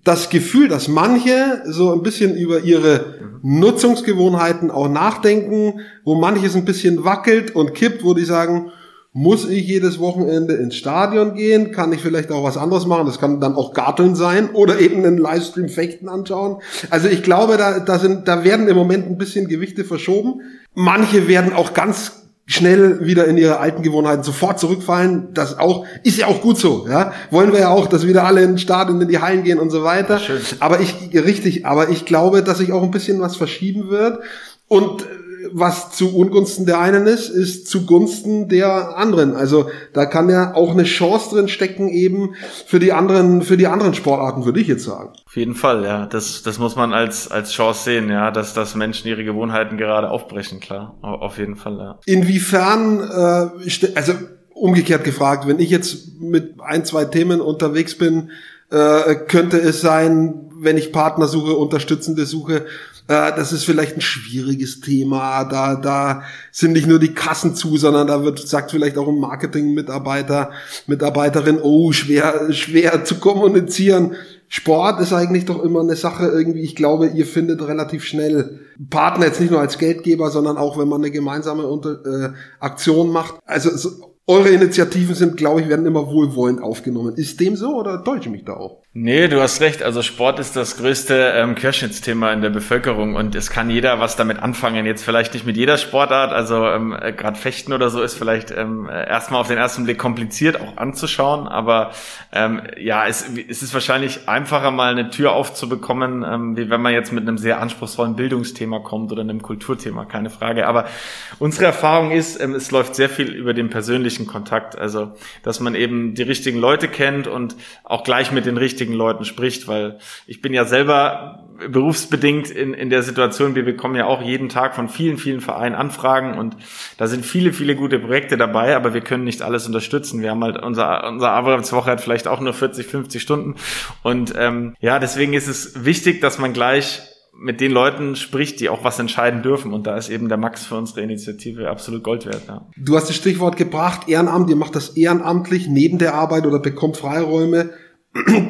das Gefühl, dass manche so ein bisschen über ihre Nutzungsgewohnheiten auch nachdenken, wo manches ein bisschen wackelt und kippt, wo die sagen, muss ich jedes Wochenende ins Stadion gehen? Kann ich vielleicht auch was anderes machen? Das kann dann auch Garteln sein oder eben einen Livestream Fechten anschauen. Also ich glaube, da, da sind, da werden im Moment ein bisschen Gewichte verschoben. Manche werden auch ganz schnell wieder in ihre alten Gewohnheiten sofort zurückfallen. Das auch ist ja auch gut so. Ja, wollen wir ja auch, dass wieder alle in den Stadion, in die Hallen gehen und so weiter. Schön. Aber ich richtig, aber ich glaube, dass sich auch ein bisschen was verschieben wird und was zu Ungunsten der einen ist, ist zugunsten der anderen. Also da kann ja auch eine Chance drin stecken eben für die anderen, für die anderen Sportarten, würde ich jetzt sagen. Auf jeden Fall, ja. Das, das muss man als, als Chance sehen, ja, dass, dass Menschen ihre Gewohnheiten gerade aufbrechen, klar. Auf jeden Fall, ja. Inwiefern, äh, also umgekehrt gefragt, wenn ich jetzt mit ein, zwei Themen unterwegs bin, äh, könnte es sein, wenn ich Partner suche, Unterstützende suche, Äh, das ist vielleicht ein schwieriges Thema. Da, da sind nicht nur die Kassen zu, sondern da wird, sagt vielleicht auch ein Marketing-Mitarbeiter, Mitarbeiterin, oh, schwer, schwer zu kommunizieren. Sport ist eigentlich doch immer eine Sache irgendwie, ich glaube, ihr findet relativ schnell Partner, jetzt nicht nur als Geldgeber, sondern auch, wenn man eine gemeinsame Unter äh, Aktion macht. Also so, eure Initiativen sind, glaube ich, werden immer wohlwollend aufgenommen. Ist dem so oder täusche ich mich da auch? Nee, du hast recht. Also Sport ist das größte ähm, Querschnittsthema in der Bevölkerung und es kann jeder was damit anfangen. Jetzt vielleicht nicht mit jeder Sportart, also ähm, äh, gerade Fechten oder so ist vielleicht ähm, erstmal auf den ersten Blick kompliziert auch anzuschauen, aber ähm, ja, es, es ist wahrscheinlich einfacher mal eine Tür aufzubekommen, ähm, wie wenn man jetzt mit einem sehr anspruchsvollen Bildungsthema kommt oder einem Kulturthema, keine Frage. Aber unsere Erfahrung ist, ähm, es läuft sehr viel über den persönlichen Kontakt, also dass man eben die richtigen Leute kennt und auch gleich mit den richtigen richtigen Leuten spricht, weil ich bin ja selber berufsbedingt in, in der Situation, wir bekommen ja auch jeden Tag von vielen, vielen Vereinen Anfragen und da sind viele, viele gute Projekte dabei, aber wir können nicht alles unterstützen. Wir haben halt, unser, unser Arbeitswoche hat vielleicht auch nur 40, 50 Stunden und ähm, ja, deswegen ist es wichtig, dass man gleich mit den Leuten spricht, die auch was entscheiden dürfen. Und da ist eben der Max für unsere Initiative absolut Gold wert. Ja. Du hast das Stichwort gebracht, Ehrenamt, ihr macht das ehrenamtlich neben der Arbeit oder bekommt Freiräume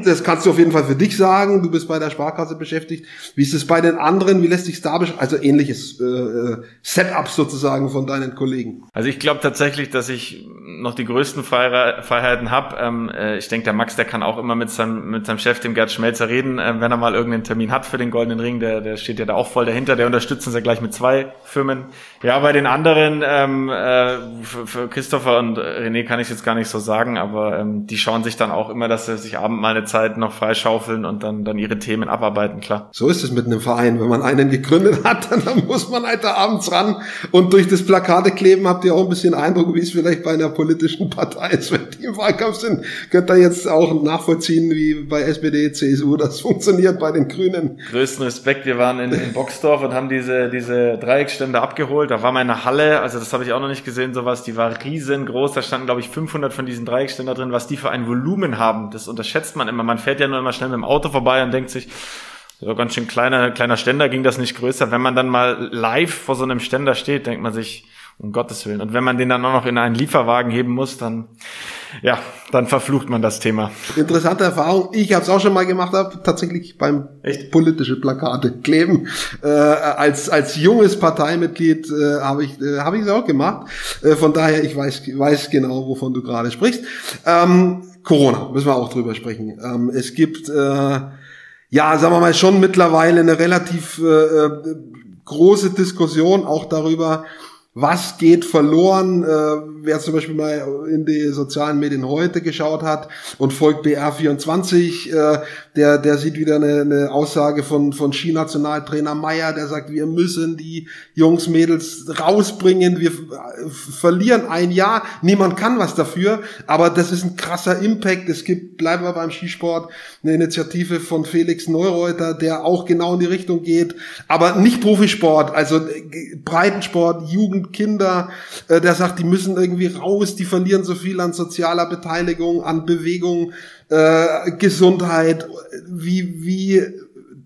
das kannst du auf jeden Fall für dich sagen. Du bist bei der Sparkasse beschäftigt. Wie ist es bei den anderen? Wie lässt sich da? Also ähnliches äh, äh, Setup sozusagen von deinen Kollegen. Also ich glaube tatsächlich, dass ich noch die größten Freiheiten habe. Ähm, äh, ich denke, der Max, der kann auch immer mit seinem, mit seinem Chef, dem Gerd Schmelzer, reden, äh, wenn er mal irgendeinen Termin hat für den Goldenen Ring. Der, der steht ja da auch voll dahinter. Der unterstützt uns ja gleich mit zwei Firmen. Ja, bei den anderen, ähm, äh, für, für Christopher und René kann ich jetzt gar nicht so sagen, aber ähm, die schauen sich dann auch immer, dass sie sich abends mal eine Zeit noch freischaufeln und dann, dann ihre Themen abarbeiten, klar. So ist es mit einem Verein. Wenn man einen gegründet hat, dann muss man halt da abends ran und durch das Plakate kleben habt ihr auch ein bisschen Eindruck, wie es vielleicht bei einer politischen Partei ist. Wenn die im Wahlkampf sind, könnt ihr jetzt auch nachvollziehen, wie bei SPD, CSU das funktioniert bei den Grünen. Größten Respekt. Wir waren in, in Boxdorf und haben diese, diese Dreieckstände abgeholt. Da war mal eine Halle, also das habe ich auch noch nicht gesehen, sowas, die war riesengroß. Da standen, glaube ich, 500 von diesen Dreieckständer drin. Was die für ein Volumen haben, das unterschätzt man immer. Man fährt ja nur immer schnell mit dem Auto vorbei und denkt sich, so ganz schön kleiner, kleiner Ständer ging das nicht größer. Wenn man dann mal live vor so einem Ständer steht, denkt man sich, um Gottes Willen. Und wenn man den dann auch noch in einen Lieferwagen heben muss, dann, ja, dann verflucht man das Thema. Interessante Erfahrung. Ich habe es auch schon mal gemacht, hab, tatsächlich beim Echt? politische Plakate kleben. Äh, als als junges Parteimitglied äh, habe ich äh, habe ich es auch gemacht. Äh, von daher, ich weiß weiß genau, wovon du gerade sprichst. Ähm, Corona, müssen wir auch drüber sprechen. Ähm, es gibt, äh, ja, sagen wir mal, schon mittlerweile eine relativ äh, äh große Diskussion auch darüber, was geht verloren, äh, wer zum Beispiel mal in die sozialen Medien heute geschaut hat und folgt BR24, äh, der, der sieht wieder eine, eine Aussage von, von Ski-Nationaltrainer Meyer, der sagt, wir müssen die Jungs, Mädels rausbringen, wir verlieren ein Jahr, niemand kann was dafür, aber das ist ein krasser Impact. Es gibt, bleiben wir beim Skisport, eine Initiative von Felix Neureuter, der auch genau in die Richtung geht, aber nicht Profisport, also Breitensport, Jugend, Kinder, äh, der sagt, die müssen irgendwie raus, die verlieren so viel an sozialer Beteiligung, an Bewegung, äh, Gesundheit. Wie, wie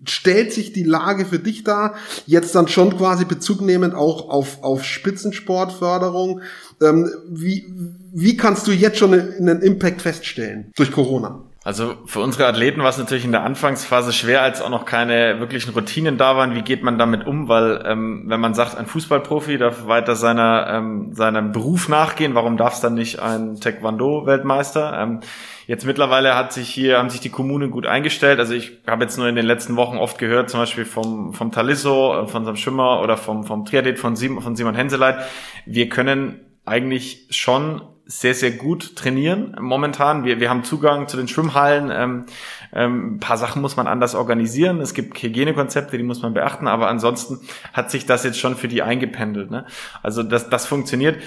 stellt sich die Lage für dich da? Jetzt dann schon quasi Bezug nehmend auch auf, auf Spitzensportförderung. Ähm, wie, wie kannst du jetzt schon einen Impact feststellen durch Corona? Also für unsere Athleten war es natürlich in der Anfangsphase schwer, als auch noch keine wirklichen Routinen da waren. Wie geht man damit um? Weil ähm, wenn man sagt, ein Fußballprofi darf weiter seiner ähm, seinem Beruf nachgehen, warum darf es dann nicht ein Taekwondo-Weltmeister? Ähm, jetzt mittlerweile hat sich hier haben sich die Kommunen gut eingestellt. Also ich habe jetzt nur in den letzten Wochen oft gehört, zum Beispiel vom vom Talisso, äh, von unserem Schwimmer oder vom vom Triathlet von Simon, von Simon Henseleit. Wir können eigentlich schon sehr, sehr gut trainieren momentan. Wir, wir haben Zugang zu den Schwimmhallen. Ähm, ähm, ein paar Sachen muss man anders organisieren. Es gibt Hygienekonzepte, die muss man beachten, aber ansonsten hat sich das jetzt schon für die eingependelt. Ne? Also das, das funktioniert.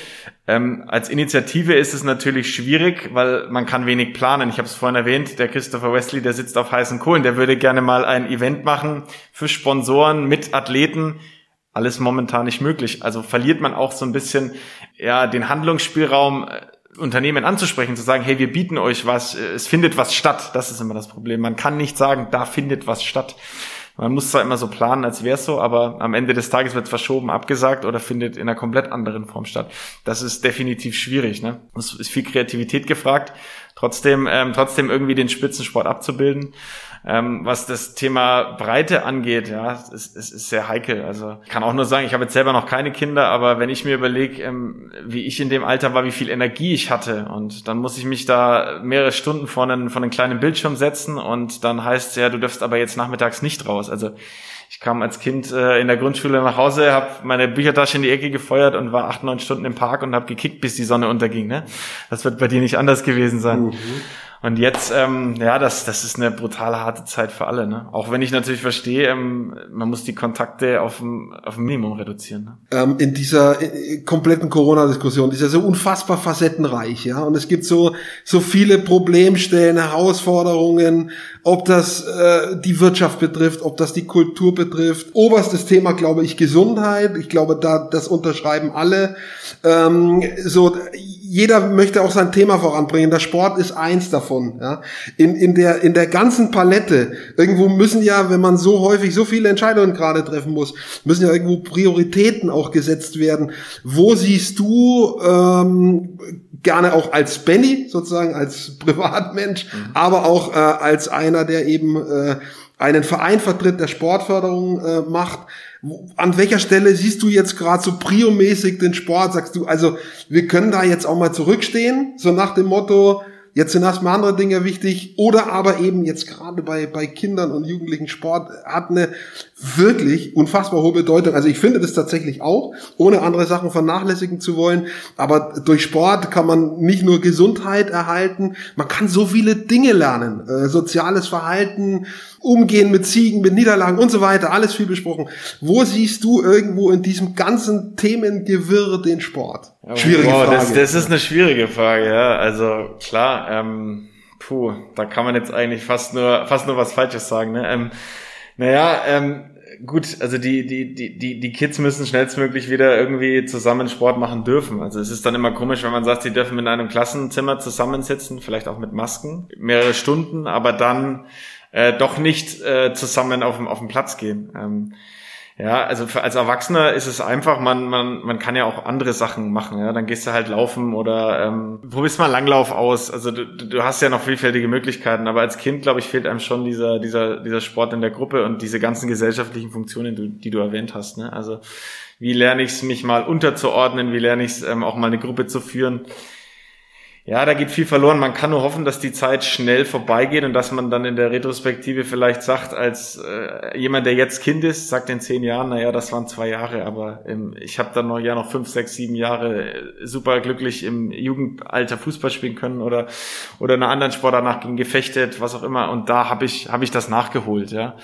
Ähm, als Initiative ist es natürlich schwierig, weil man kann wenig planen. Ich habe es vorhin erwähnt, der Christopher Wesley, der sitzt auf heißen Kohlen, der würde gerne mal ein Event machen für Sponsoren mit Athleten, alles momentan nicht möglich. Also verliert man auch so ein bisschen ja den Handlungsspielraum äh, Unternehmen anzusprechen, zu sagen, hey, wir bieten euch was, äh, es findet was statt. Das ist immer das Problem. Man kann nicht sagen, da findet was statt. Man muss zwar immer so planen, als wäre es so, aber am Ende des Tages wird verschoben, abgesagt oder findet in einer komplett anderen Form statt. Das ist definitiv schwierig. Ne? Es ist viel Kreativität gefragt, trotzdem, ähm, trotzdem irgendwie den Spitzensport abzubilden. Ähm, was das Thema Breite angeht, ja, es, es ist sehr heikel. Also ich kann auch nur sagen, ich habe jetzt selber noch keine Kinder, aber wenn ich mir überlege, ähm, wie ich in dem Alter war, wie viel Energie ich hatte und dann muss ich mich da mehrere Stunden vor einen, vor einen kleinen Bildschirm setzen und dann heißt ja, du darfst aber jetzt nachmittags nicht raus. Also ich kam als Kind äh, in der Grundschule nach Hause, habe meine Büchertasche in die Ecke gefeuert und war acht, neun Stunden im Park und habe gekickt, bis die Sonne unterging. Ne? Das wird bei dir nicht anders gewesen sein. Mhm. Und jetzt, ähm, ja, das, das ist eine brutale harte Zeit für alle. Ne? Auch wenn ich natürlich verstehe, ähm, man muss die Kontakte auf ein, auf ein Minimum reduzieren. Ne? Ähm, in dieser äh, kompletten Corona-Diskussion, ist ja so unfassbar facettenreich, ja. Und es gibt so so viele Problemstellen, Herausforderungen, ob das äh, die Wirtschaft betrifft, ob das die Kultur betrifft. Oberstes Thema, glaube ich, Gesundheit. Ich glaube, da das unterschreiben alle. Ähm, so jeder möchte auch sein Thema voranbringen. Der Sport ist eins davon. Ja. In, in, der, in der ganzen Palette. Irgendwo müssen ja, wenn man so häufig so viele Entscheidungen gerade treffen muss, müssen ja irgendwo Prioritäten auch gesetzt werden. Wo siehst du ähm, gerne auch als Benny, sozusagen als Privatmensch, mhm. aber auch äh, als einer, der eben äh, einen Verein vertritt, der Sportförderung äh, macht an welcher Stelle siehst du jetzt gerade so priomäßig den Sport? Sagst du, also wir können da jetzt auch mal zurückstehen, so nach dem Motto, Jetzt sind erstmal andere Dinge wichtig. Oder aber eben jetzt gerade bei, bei Kindern und Jugendlichen Sport hat eine wirklich unfassbar hohe Bedeutung. Also ich finde das tatsächlich auch, ohne andere Sachen vernachlässigen zu wollen. Aber durch Sport kann man nicht nur Gesundheit erhalten, man kann so viele Dinge lernen. Äh, soziales Verhalten, Umgehen mit Ziegen, mit Niederlagen und so weiter, alles viel besprochen. Wo siehst du irgendwo in diesem ganzen Themengewirr den Sport? Schwierige wow, Frage. Das, das, ist eine schwierige Frage, ja. Also klar, ähm, puh, da kann man jetzt eigentlich fast nur, fast nur was Falsches sagen. Ne? Ähm, naja, ähm, gut, also die, die, die, die, die Kids müssen schnellstmöglich wieder irgendwie zusammen Sport machen dürfen. Also es ist dann immer komisch, wenn man sagt, sie dürfen in einem Klassenzimmer zusammensitzen, vielleicht auch mit Masken, mehrere Stunden, aber dann äh, doch nicht äh, zusammen auf dem, auf dem Platz gehen. Ähm, ja, also für, als Erwachsener ist es einfach, man, man, man kann ja auch andere Sachen machen. Ja, dann gehst du halt laufen oder ähm, probierst mal Langlauf aus. Also du, du hast ja noch vielfältige Möglichkeiten, aber als Kind, glaube ich, fehlt einem schon dieser, dieser, dieser Sport in der Gruppe und diese ganzen gesellschaftlichen Funktionen, die, die du erwähnt hast. Ne? Also wie lerne ich es, mich mal unterzuordnen, wie lerne ich es, ähm, auch mal eine Gruppe zu führen ja, da geht viel verloren. Man kann nur hoffen, dass die Zeit schnell vorbeigeht und dass man dann in der Retrospektive vielleicht sagt, als äh, jemand, der jetzt Kind ist, sagt in zehn Jahren, naja, das waren zwei Jahre, aber ähm, ich habe dann noch ja noch fünf, sechs, sieben Jahre äh, super glücklich im Jugendalter Fußball spielen können oder oder einer anderen Sport danach gegen gefechtet, was auch immer. Und da habe ich habe ich das nachgeholt, ja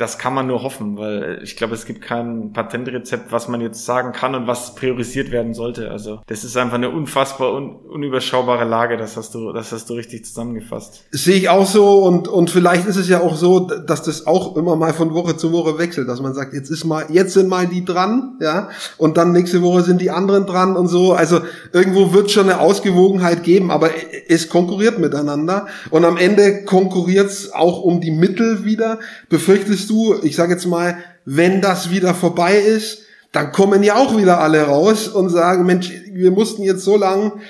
das kann man nur hoffen, weil ich glaube, es gibt kein Patentrezept, was man jetzt sagen kann und was priorisiert werden sollte. Also das ist einfach eine unfassbar un unüberschaubare Lage. Das hast du, das hast du richtig zusammengefasst. Sehe ich auch so und und vielleicht ist es ja auch so, dass das auch immer mal von Woche zu Woche wechselt, dass man sagt, jetzt ist mal, jetzt sind mal die dran, ja, und dann nächste Woche sind die anderen dran und so. Also irgendwo wird schon eine Ausgewogenheit geben, aber es konkurriert miteinander und am Ende konkurriert es auch um die Mittel wieder. Befürchtest du, ich sage jetzt mal, wenn das wieder vorbei ist, dann kommen ja auch wieder alle raus und sagen, Mensch, wir mussten jetzt so lang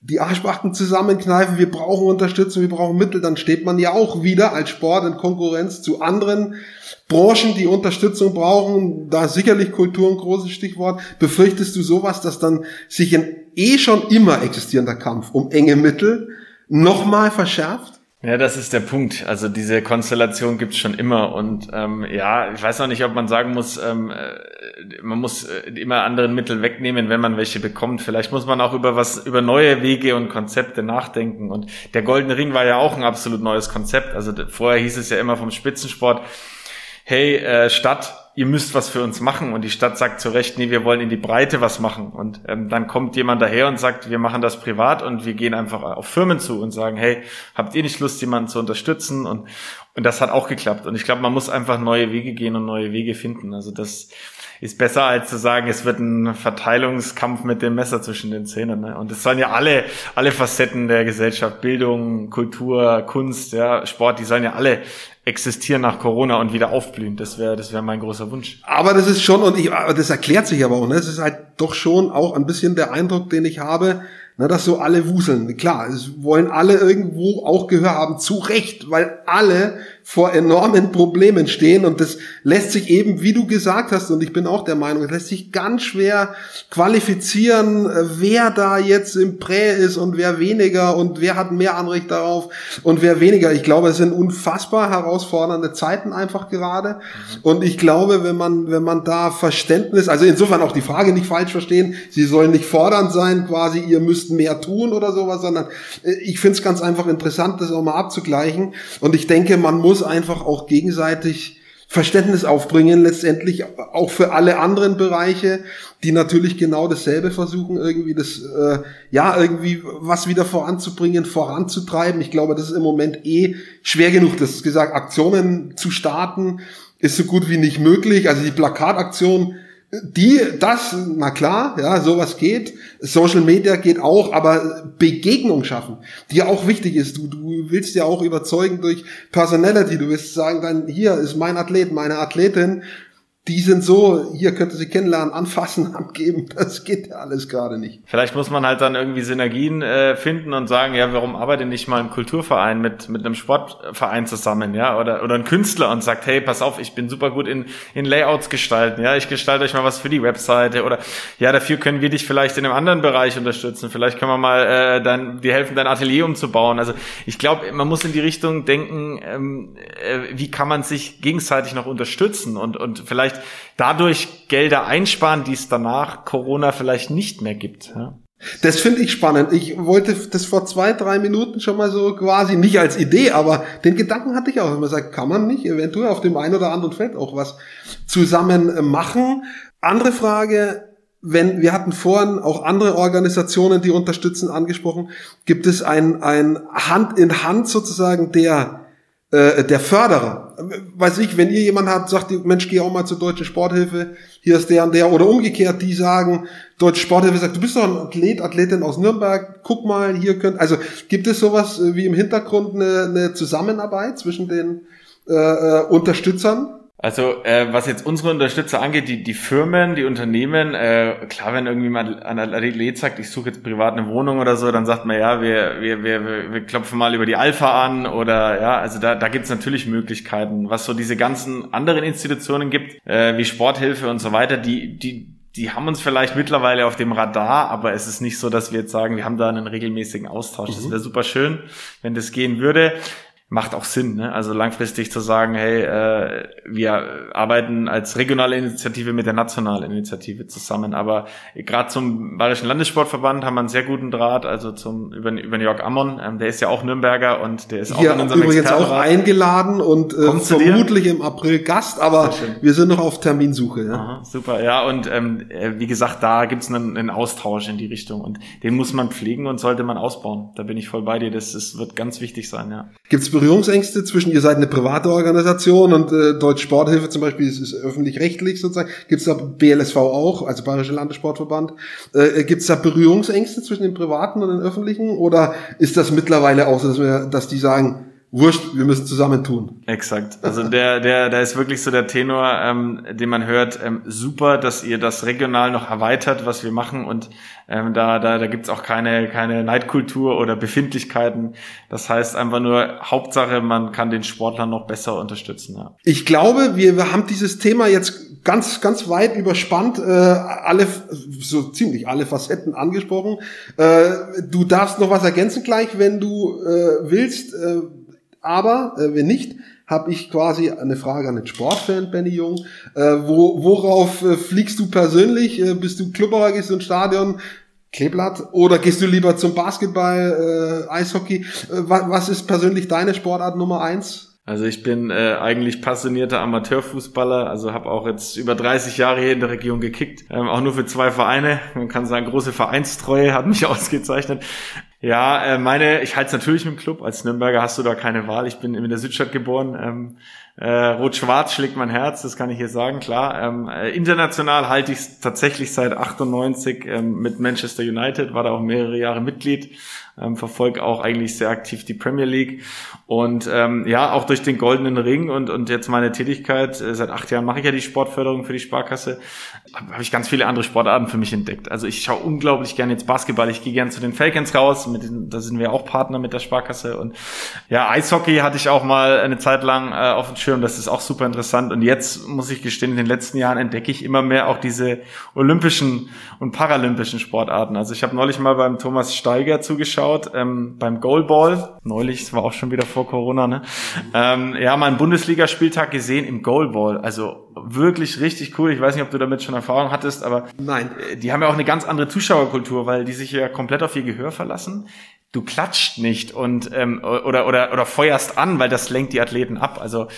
die Arschbachten zusammenkneifen, wir brauchen Unterstützung, wir brauchen Mittel, dann steht man ja auch wieder als Sport in Konkurrenz zu anderen Branchen, die Unterstützung brauchen, da sicherlich Kultur ein großes Stichwort. Befürchtest du sowas, dass dann sich ein eh schon immer existierender Kampf um enge Mittel nochmal verschärft? Ja, das ist der Punkt. Also diese Konstellation gibt's schon immer. Und ähm, ja, ich weiß noch nicht, ob man sagen muss, ähm, äh, man muss äh, immer anderen Mittel wegnehmen, wenn man welche bekommt. Vielleicht muss man auch über was, über neue Wege und Konzepte nachdenken. Und der Goldene Ring war ja auch ein absolut neues Konzept. Also vorher hieß es ja immer vom Spitzensport, hey, äh, Stadt, ihr müsst was für uns machen. Und die Stadt sagt zu Recht, nee, wir wollen in die Breite was machen. Und ähm, dann kommt jemand daher und sagt, wir machen das privat und wir gehen einfach auf Firmen zu und sagen, hey, habt ihr nicht Lust, jemanden zu unterstützen? Und, und das hat auch geklappt. Und ich glaube, man muss einfach neue Wege gehen und neue Wege finden. Also das ist besser als zu sagen, es wird ein Verteilungskampf mit dem Messer zwischen den Zähnen. Ne? Und es sollen ja alle, alle Facetten der Gesellschaft, Bildung, Kultur, Kunst, ja, Sport, die sollen ja alle existieren nach Corona und wieder aufblühen. Das wäre das wäre mein großer Wunsch. Aber das ist schon, und ich, das erklärt sich aber auch, ne? Es ist halt doch schon auch ein bisschen der Eindruck, den ich habe, na, dass so alle wuseln. Klar, es wollen alle irgendwo auch Gehör haben, zu Recht, weil alle vor enormen Problemen stehen. Und das lässt sich eben, wie du gesagt hast, und ich bin auch der Meinung, es lässt sich ganz schwer qualifizieren, wer da jetzt im Prä ist und wer weniger und wer hat mehr Anrecht darauf und wer weniger. Ich glaube, es sind unfassbar herausfordernde Zeiten einfach gerade. Und ich glaube, wenn man, wenn man da Verständnis, also insofern auch die Frage nicht falsch verstehen, sie sollen nicht fordernd sein, quasi, ihr müsst mehr tun oder sowas, sondern äh, ich finde es ganz einfach interessant, das auch mal abzugleichen. Und ich denke, man muss muss einfach auch gegenseitig Verständnis aufbringen, letztendlich auch für alle anderen Bereiche, die natürlich genau dasselbe versuchen, irgendwie das, äh, ja, irgendwie was wieder voranzubringen, voranzutreiben. Ich glaube, das ist im Moment eh schwer genug, das ist gesagt, Aktionen zu starten, ist so gut wie nicht möglich. Also die Plakataktion die, das, na klar, ja, sowas geht. Social Media geht auch, aber Begegnung schaffen, die auch wichtig ist. Du, du willst ja auch überzeugen durch Personality. Du willst sagen, dann hier ist mein Athlet, meine Athletin die sind so, hier könnt ihr sie kennenlernen, anfassen, abgeben, das geht ja alles gerade nicht. Vielleicht muss man halt dann irgendwie Synergien äh, finden und sagen, ja, warum arbeitet nicht mal ein Kulturverein mit, mit einem Sportverein zusammen, ja, oder, oder ein Künstler und sagt, hey, pass auf, ich bin super gut in, in Layouts gestalten, ja, ich gestalte euch mal was für die Webseite oder ja, dafür können wir dich vielleicht in einem anderen Bereich unterstützen, vielleicht können wir mal äh, dein, dir helfen, dein Atelier umzubauen. Also ich glaube, man muss in die Richtung denken, ähm, äh, wie kann man sich gegenseitig noch unterstützen und, und vielleicht vielleicht dadurch Gelder einsparen, die es danach Corona vielleicht nicht mehr gibt. Ja. Das finde ich spannend. Ich wollte das vor zwei, drei Minuten schon mal so quasi, nicht als Idee, aber den Gedanken hatte ich auch. Wenn man sagt, kann man nicht eventuell auf dem einen oder anderen Feld auch was zusammen machen? Andere Frage, wenn, wir hatten vorhin auch andere Organisationen, die unterstützen, angesprochen, gibt es ein, ein Hand in Hand sozusagen der äh, der Förderer. Weiß ich, wenn ihr jemand habt, sagt, Mensch, geh auch mal zur Deutschen Sporthilfe, hier ist der und der, oder umgekehrt, die sagen, Deutsche Sporthilfe sagt, du bist doch ein Athlet, Athletin aus Nürnberg, guck mal, hier könnt, also gibt es sowas äh, wie im Hintergrund eine, eine Zusammenarbeit zwischen den äh, äh Unterstützern? Also äh, was jetzt unsere Unterstützer angeht, die, die Firmen, die Unternehmen, äh, klar, wenn irgendwie mal ein Athlet sagt, ich suche jetzt privat eine Wohnung oder so, dann sagt man ja, wir, wir, wir, wir klopfen mal über die Alpha an oder ja, also da, da gibt es natürlich Möglichkeiten. Was so diese ganzen anderen Institutionen gibt, äh, wie Sporthilfe und so weiter, die, die, die haben uns vielleicht mittlerweile auf dem Radar, aber es ist nicht so, dass wir jetzt sagen, wir haben da einen regelmäßigen Austausch. Mhm. Das wäre super schön, wenn das gehen würde macht auch Sinn. Ne? Also langfristig zu sagen, hey, äh, wir arbeiten als regionale Initiative mit der nationalen Initiative zusammen. Aber gerade zum Bayerischen Landessportverband haben wir einen sehr guten Draht, also zum über, über York Ammon. Ähm, der ist ja auch Nürnberger und der ist Hier auch in unserem übrigens auch eingeladen und äh, vermutlich im April Gast, aber wir sind noch auf Terminsuche. Ja? Aha, super, ja. Und ähm, äh, wie gesagt, da gibt's einen, einen Austausch in die Richtung und den muss man pflegen und sollte man ausbauen. Da bin ich voll bei dir. Das, das wird ganz wichtig sein, ja. Gibt's Berührungsängste zwischen, ihr seid eine private Organisation und äh, Deutsche Sporthilfe zum Beispiel ist, ist öffentlich-rechtlich sozusagen. Gibt es da BLSV auch, also Bayerische Landessportverband? Äh, Gibt es da Berührungsängste zwischen den privaten und den öffentlichen? Oder ist das mittlerweile auch so, dass, wir, dass die sagen, wurscht, wir müssen zusammentun. Exakt. Also der, der, der ist wirklich so der Tenor, ähm, den man hört, ähm, super, dass ihr das regional noch erweitert, was wir machen und ähm, da, da, da gibt's auch keine, keine Neidkultur oder Befindlichkeiten. Das heißt einfach nur, Hauptsache, man kann den Sportler noch besser unterstützen. Ja. Ich glaube, wir, wir haben dieses Thema jetzt ganz, ganz weit überspannt, äh, alle, so ziemlich alle Facetten angesprochen. Äh, du darfst noch was ergänzen gleich, wenn du äh, willst. Äh, aber äh, wenn nicht, habe ich quasi eine Frage an den Sportfan, Benny Jung. Äh, wo, worauf äh, fliegst du persönlich? Äh, bist du Klubberer, gehst du ins Stadion? Kleeblatt? Oder gehst du lieber zum Basketball, äh, Eishockey? Äh, was, was ist persönlich deine Sportart Nummer eins? Also ich bin äh, eigentlich passionierter Amateurfußballer, also habe auch jetzt über 30 Jahre hier in der Region gekickt, ähm, auch nur für zwei Vereine. Man kann sagen, große Vereinstreue hat mich ausgezeichnet. Ja, äh, meine, ich halte es natürlich mit dem Club. Als Nürnberger hast du da keine Wahl. Ich bin in der Südstadt geboren. Ähm, Äh, Rot-Schwarz schlägt mein Herz, das kann ich hier sagen, klar. Ähm, äh, international halte ich es tatsächlich seit 98 ähm, mit Manchester United, war da auch mehrere Jahre Mitglied ähm, verfolge auch eigentlich sehr aktiv die Premier League. Und ähm, ja, auch durch den goldenen Ring und, und jetzt meine Tätigkeit, äh, seit acht Jahren mache ich ja die Sportförderung für die Sparkasse, habe hab ich ganz viele andere Sportarten für mich entdeckt. Also ich schaue unglaublich gerne jetzt Basketball, ich gehe gerne zu den Falcons raus, mit den, da sind wir auch Partner mit der Sparkasse. Und ja, Eishockey hatte ich auch mal eine Zeit lang äh, auf dem Schirm, das ist auch super interessant und jetzt muss ich gestehen, in den letzten Jahren entdecke ich immer mehr auch diese olympischen und paralympischen Sportarten. Also ich habe neulich mal beim Thomas Steiger zugeschaut, ähm, beim Goalball. Neulich, das war auch schon wieder vor Corona, ne? Ähm, ja, mal einen Bundesligaspieltag gesehen im Goalball. Also wirklich richtig cool. Ich weiß nicht, ob du damit schon Erfahrung hattest, aber Nein. Äh, die haben ja auch eine ganz andere Zuschauerkultur, weil die sich ja komplett auf ihr Gehör verlassen du klatscht nicht und ähm, oder oder oder feuerst an, weil das lenkt die Athleten ab. Also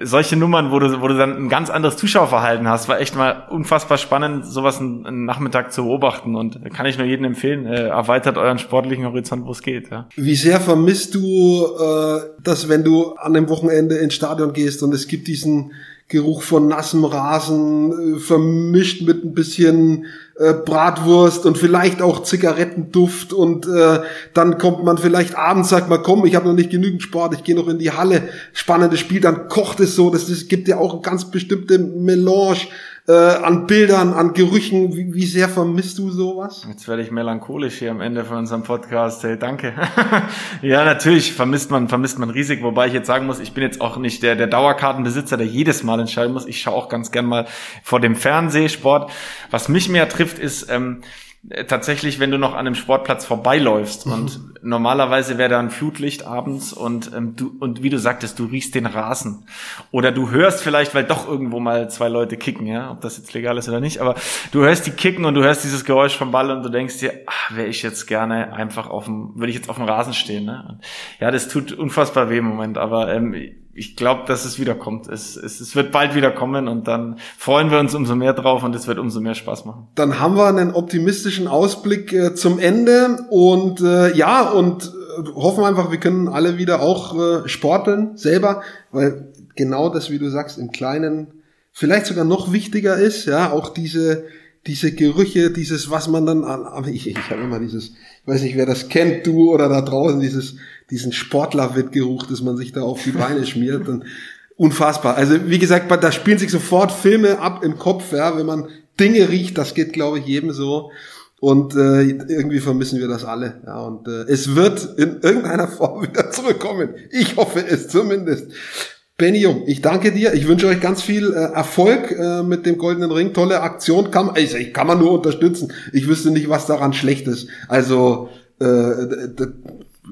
solche Nummern, wo du wo du dann ein ganz anderes Zuschauerverhalten hast, war echt mal unfassbar spannend, sowas einen, einen Nachmittag zu beobachten und kann ich nur jedem empfehlen, äh, erweitert euren sportlichen Horizont, wo es geht. Ja. Wie sehr vermisst du äh, das, wenn du an dem Wochenende ins Stadion gehst und es gibt diesen Geruch von nassem Rasen, äh, vermischt mit ein bisschen äh, Bratwurst und vielleicht auch Zigarettenduft und äh, dann kommt man vielleicht abends, sagt man, komm, ich habe noch nicht genügend Sport, ich gehe noch in die Halle, spannendes Spiel, dann kocht es so, das, das gibt ja auch eine ganz bestimmte Melange äh, an Bildern, an Gerüchen. Wie, wie sehr vermisst du sowas? Jetzt werde ich melancholisch hier am Ende von unserem Podcast. Hey, danke. ja, natürlich vermisst man, vermisst man riesig, wobei ich jetzt sagen muss, ich bin jetzt auch nicht der, der Dauerkartenbesitzer, der jedes Mal entscheiden muss. Ich schaue auch ganz gern mal vor dem Fernsehsport. Was mich mehr trifft, ist, ähm, äh, tatsächlich, wenn du noch an einem Sportplatz vorbeiläufst und mhm. normalerweise wäre da ein Flutlicht abends und ähm, du und wie du sagtest, du riechst den Rasen oder du hörst vielleicht, weil doch irgendwo mal zwei Leute kicken, ja, ob das jetzt legal ist oder nicht, aber du hörst die kicken und du hörst dieses Geräusch vom Ball und du denkst dir, ach, wäre ich jetzt gerne einfach auf dem, würde ich jetzt auf dem Rasen stehen, ne? Und ja, das tut unfassbar weh im Moment, aber ähm, ich glaube, dass es wiederkommt. Es, es, es wird bald wieder kommen und dann freuen wir uns umso mehr drauf und es wird umso mehr Spaß machen. Dann haben wir einen optimistischen Ausblick äh, zum Ende und äh, ja, und äh, hoffen einfach, wir können alle wieder auch äh, sporteln selber, weil genau das, wie du sagst, im Kleinen vielleicht sogar noch wichtiger ist, ja, auch diese diese Gerüche, dieses, was man dann an, ich, ich habe immer dieses, ich weiß nicht, wer das kennt, du oder da draußen, dieses diesen Sportlerwettgeruch, dass man sich da auf die Beine schmiert. Und unfassbar. Also wie gesagt, da spielen sich sofort Filme ab im Kopf, ja, wenn man Dinge riecht, das geht, glaube ich, jedem so. Und äh, irgendwie vermissen wir das alle. Ja, und äh, es wird in irgendeiner Form wieder zurückkommen. Ich hoffe es zumindest. Benny Jung, ich danke dir. Ich wünsche euch ganz viel äh, Erfolg äh, mit dem Goldenen Ring. Tolle Aktion. Kann, also, kann man nur unterstützen. Ich wüsste nicht, was daran schlecht ist. Also äh,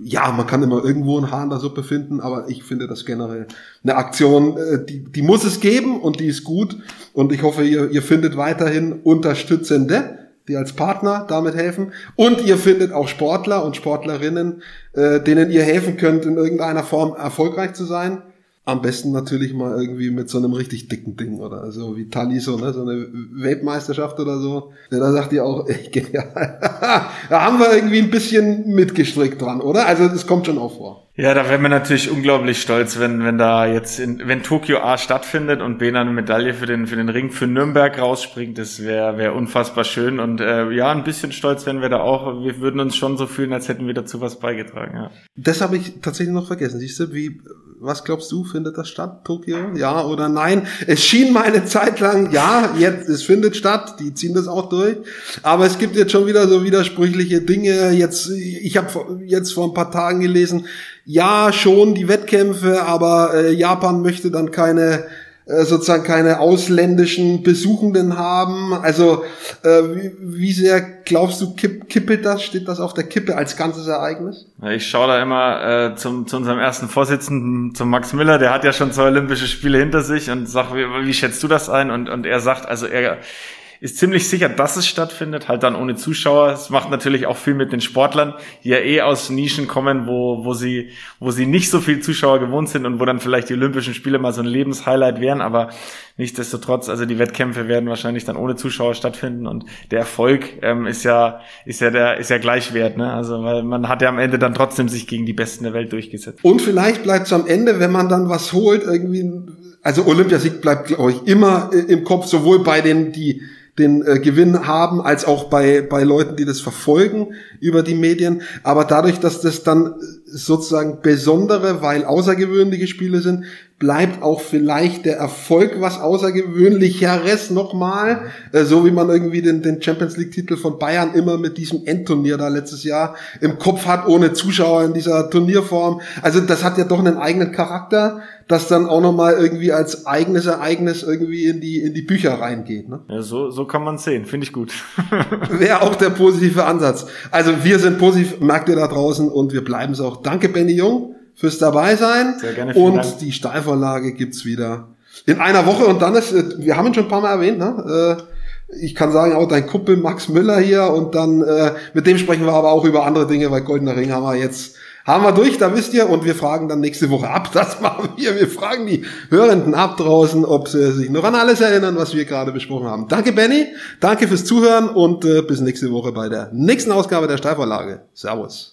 ja, man kann immer irgendwo ein Haar in der Suppe finden, aber ich finde das generell eine Aktion, äh, die, die muss es geben und die ist gut. Und ich hoffe, ihr, ihr findet weiterhin Unterstützende, die als Partner damit helfen. Und ihr findet auch Sportler und Sportlerinnen, äh, denen ihr helfen könnt, in irgendeiner Form erfolgreich zu sein. Am besten natürlich mal irgendwie mit so einem richtig dicken Ding oder so wie Tali so, ne, so eine Weltmeisterschaft oder so. Ja, da sagt ihr auch, ey, genial. da haben wir irgendwie ein bisschen mitgestrickt dran, oder? Also das kommt schon auch vor. Ja, da wären wir natürlich unglaublich stolz, wenn, wenn da jetzt, in, wenn Tokio A stattfindet und B dann eine Medaille für den, für den Ring für Nürnberg rausspringt, das wäre wär unfassbar schön und äh, ja, ein bisschen stolz wären wir da auch. Wir würden uns schon so fühlen, als hätten wir dazu was beigetragen, ja. Das habe ich tatsächlich noch vergessen. Siehst du, wie was glaubst du, findet das statt, Tokio? Ja oder nein? Es schien mal eine Zeit lang, ja, jetzt, es findet statt, die ziehen das auch durch. Aber es gibt jetzt schon wieder so widersprüchliche Dinge. Jetzt, ich habe jetzt vor ein paar Tagen gelesen, ja, schon die Wettkämpfe, aber äh, Japan möchte dann keine äh, sozusagen keine ausländischen Besuchenden haben. Also äh, wie, wie sehr glaubst du, kipp, kippelt das? Steht das auf der Kippe als ganzes Ereignis? Ich schaue da immer äh, zum, zu unserem ersten Vorsitzenden, zum Max Miller, der hat ja schon zwei Olympische Spiele hinter sich und sag, wie, wie schätzt du das ein? Und, und er sagt, also er ist ziemlich sicher, dass es stattfindet, halt dann ohne Zuschauer. Es macht natürlich auch viel mit den Sportlern, die ja eh aus Nischen kommen, wo, wo sie, wo sie nicht so viel Zuschauer gewohnt sind und wo dann vielleicht die Olympischen Spiele mal so ein Lebenshighlight wären, aber nichtsdestotrotz, also die Wettkämpfe werden wahrscheinlich dann ohne Zuschauer stattfinden und der Erfolg ähm, ist ja, ist ja der, ist ja gleichwert, ne? Also, weil man hat ja am Ende dann trotzdem sich gegen die Besten der Welt durchgesetzt. Und vielleicht bleibt es am Ende, wenn man dann was holt, irgendwie also Olympiasieg bleibt, glaube ich, immer äh, im Kopf, sowohl bei den, die den äh, Gewinn haben, als auch bei, bei Leuten, die das verfolgen über die Medien. Aber dadurch, dass das dann sozusagen besondere, weil außergewöhnliche Spiele sind, bleibt auch vielleicht der Erfolg was Außergewöhnlicheres nochmal. Äh, so wie man irgendwie den, den Champions League-Titel von Bayern immer mit diesem Endturnier da letztes Jahr im Kopf hat, ohne Zuschauer in dieser Turnierform. Also das hat ja doch einen eigenen Charakter das dann auch nochmal irgendwie als eigenes Ereignis irgendwie in die, in die Bücher reingeht. Ne? Ja, so, so kann man sehen, finde ich gut. Wäre auch der positive Ansatz. Also wir sind positiv, merkt ihr da draußen und wir bleiben es auch. Danke, Benny Jung, fürs dabei sein. Sehr gerne. Und Dank. die Steilvorlage gibt's wieder in einer Woche und dann ist, wir haben ihn schon ein paar Mal erwähnt, ne? Äh, ich kann sagen, auch dein Kumpel Max Müller hier und dann äh, mit dem sprechen wir aber auch über andere Dinge, weil Goldener Ring haben wir jetzt haben wir durch, da wisst ihr, und wir fragen dann nächste Woche ab. Das machen wir. Wir fragen die Hörenden ab draußen, ob sie sich noch an alles erinnern, was wir gerade besprochen haben. Danke, Benny. Danke fürs Zuhören und äh, bis nächste Woche bei der nächsten Ausgabe der Steilvorlage. Servus.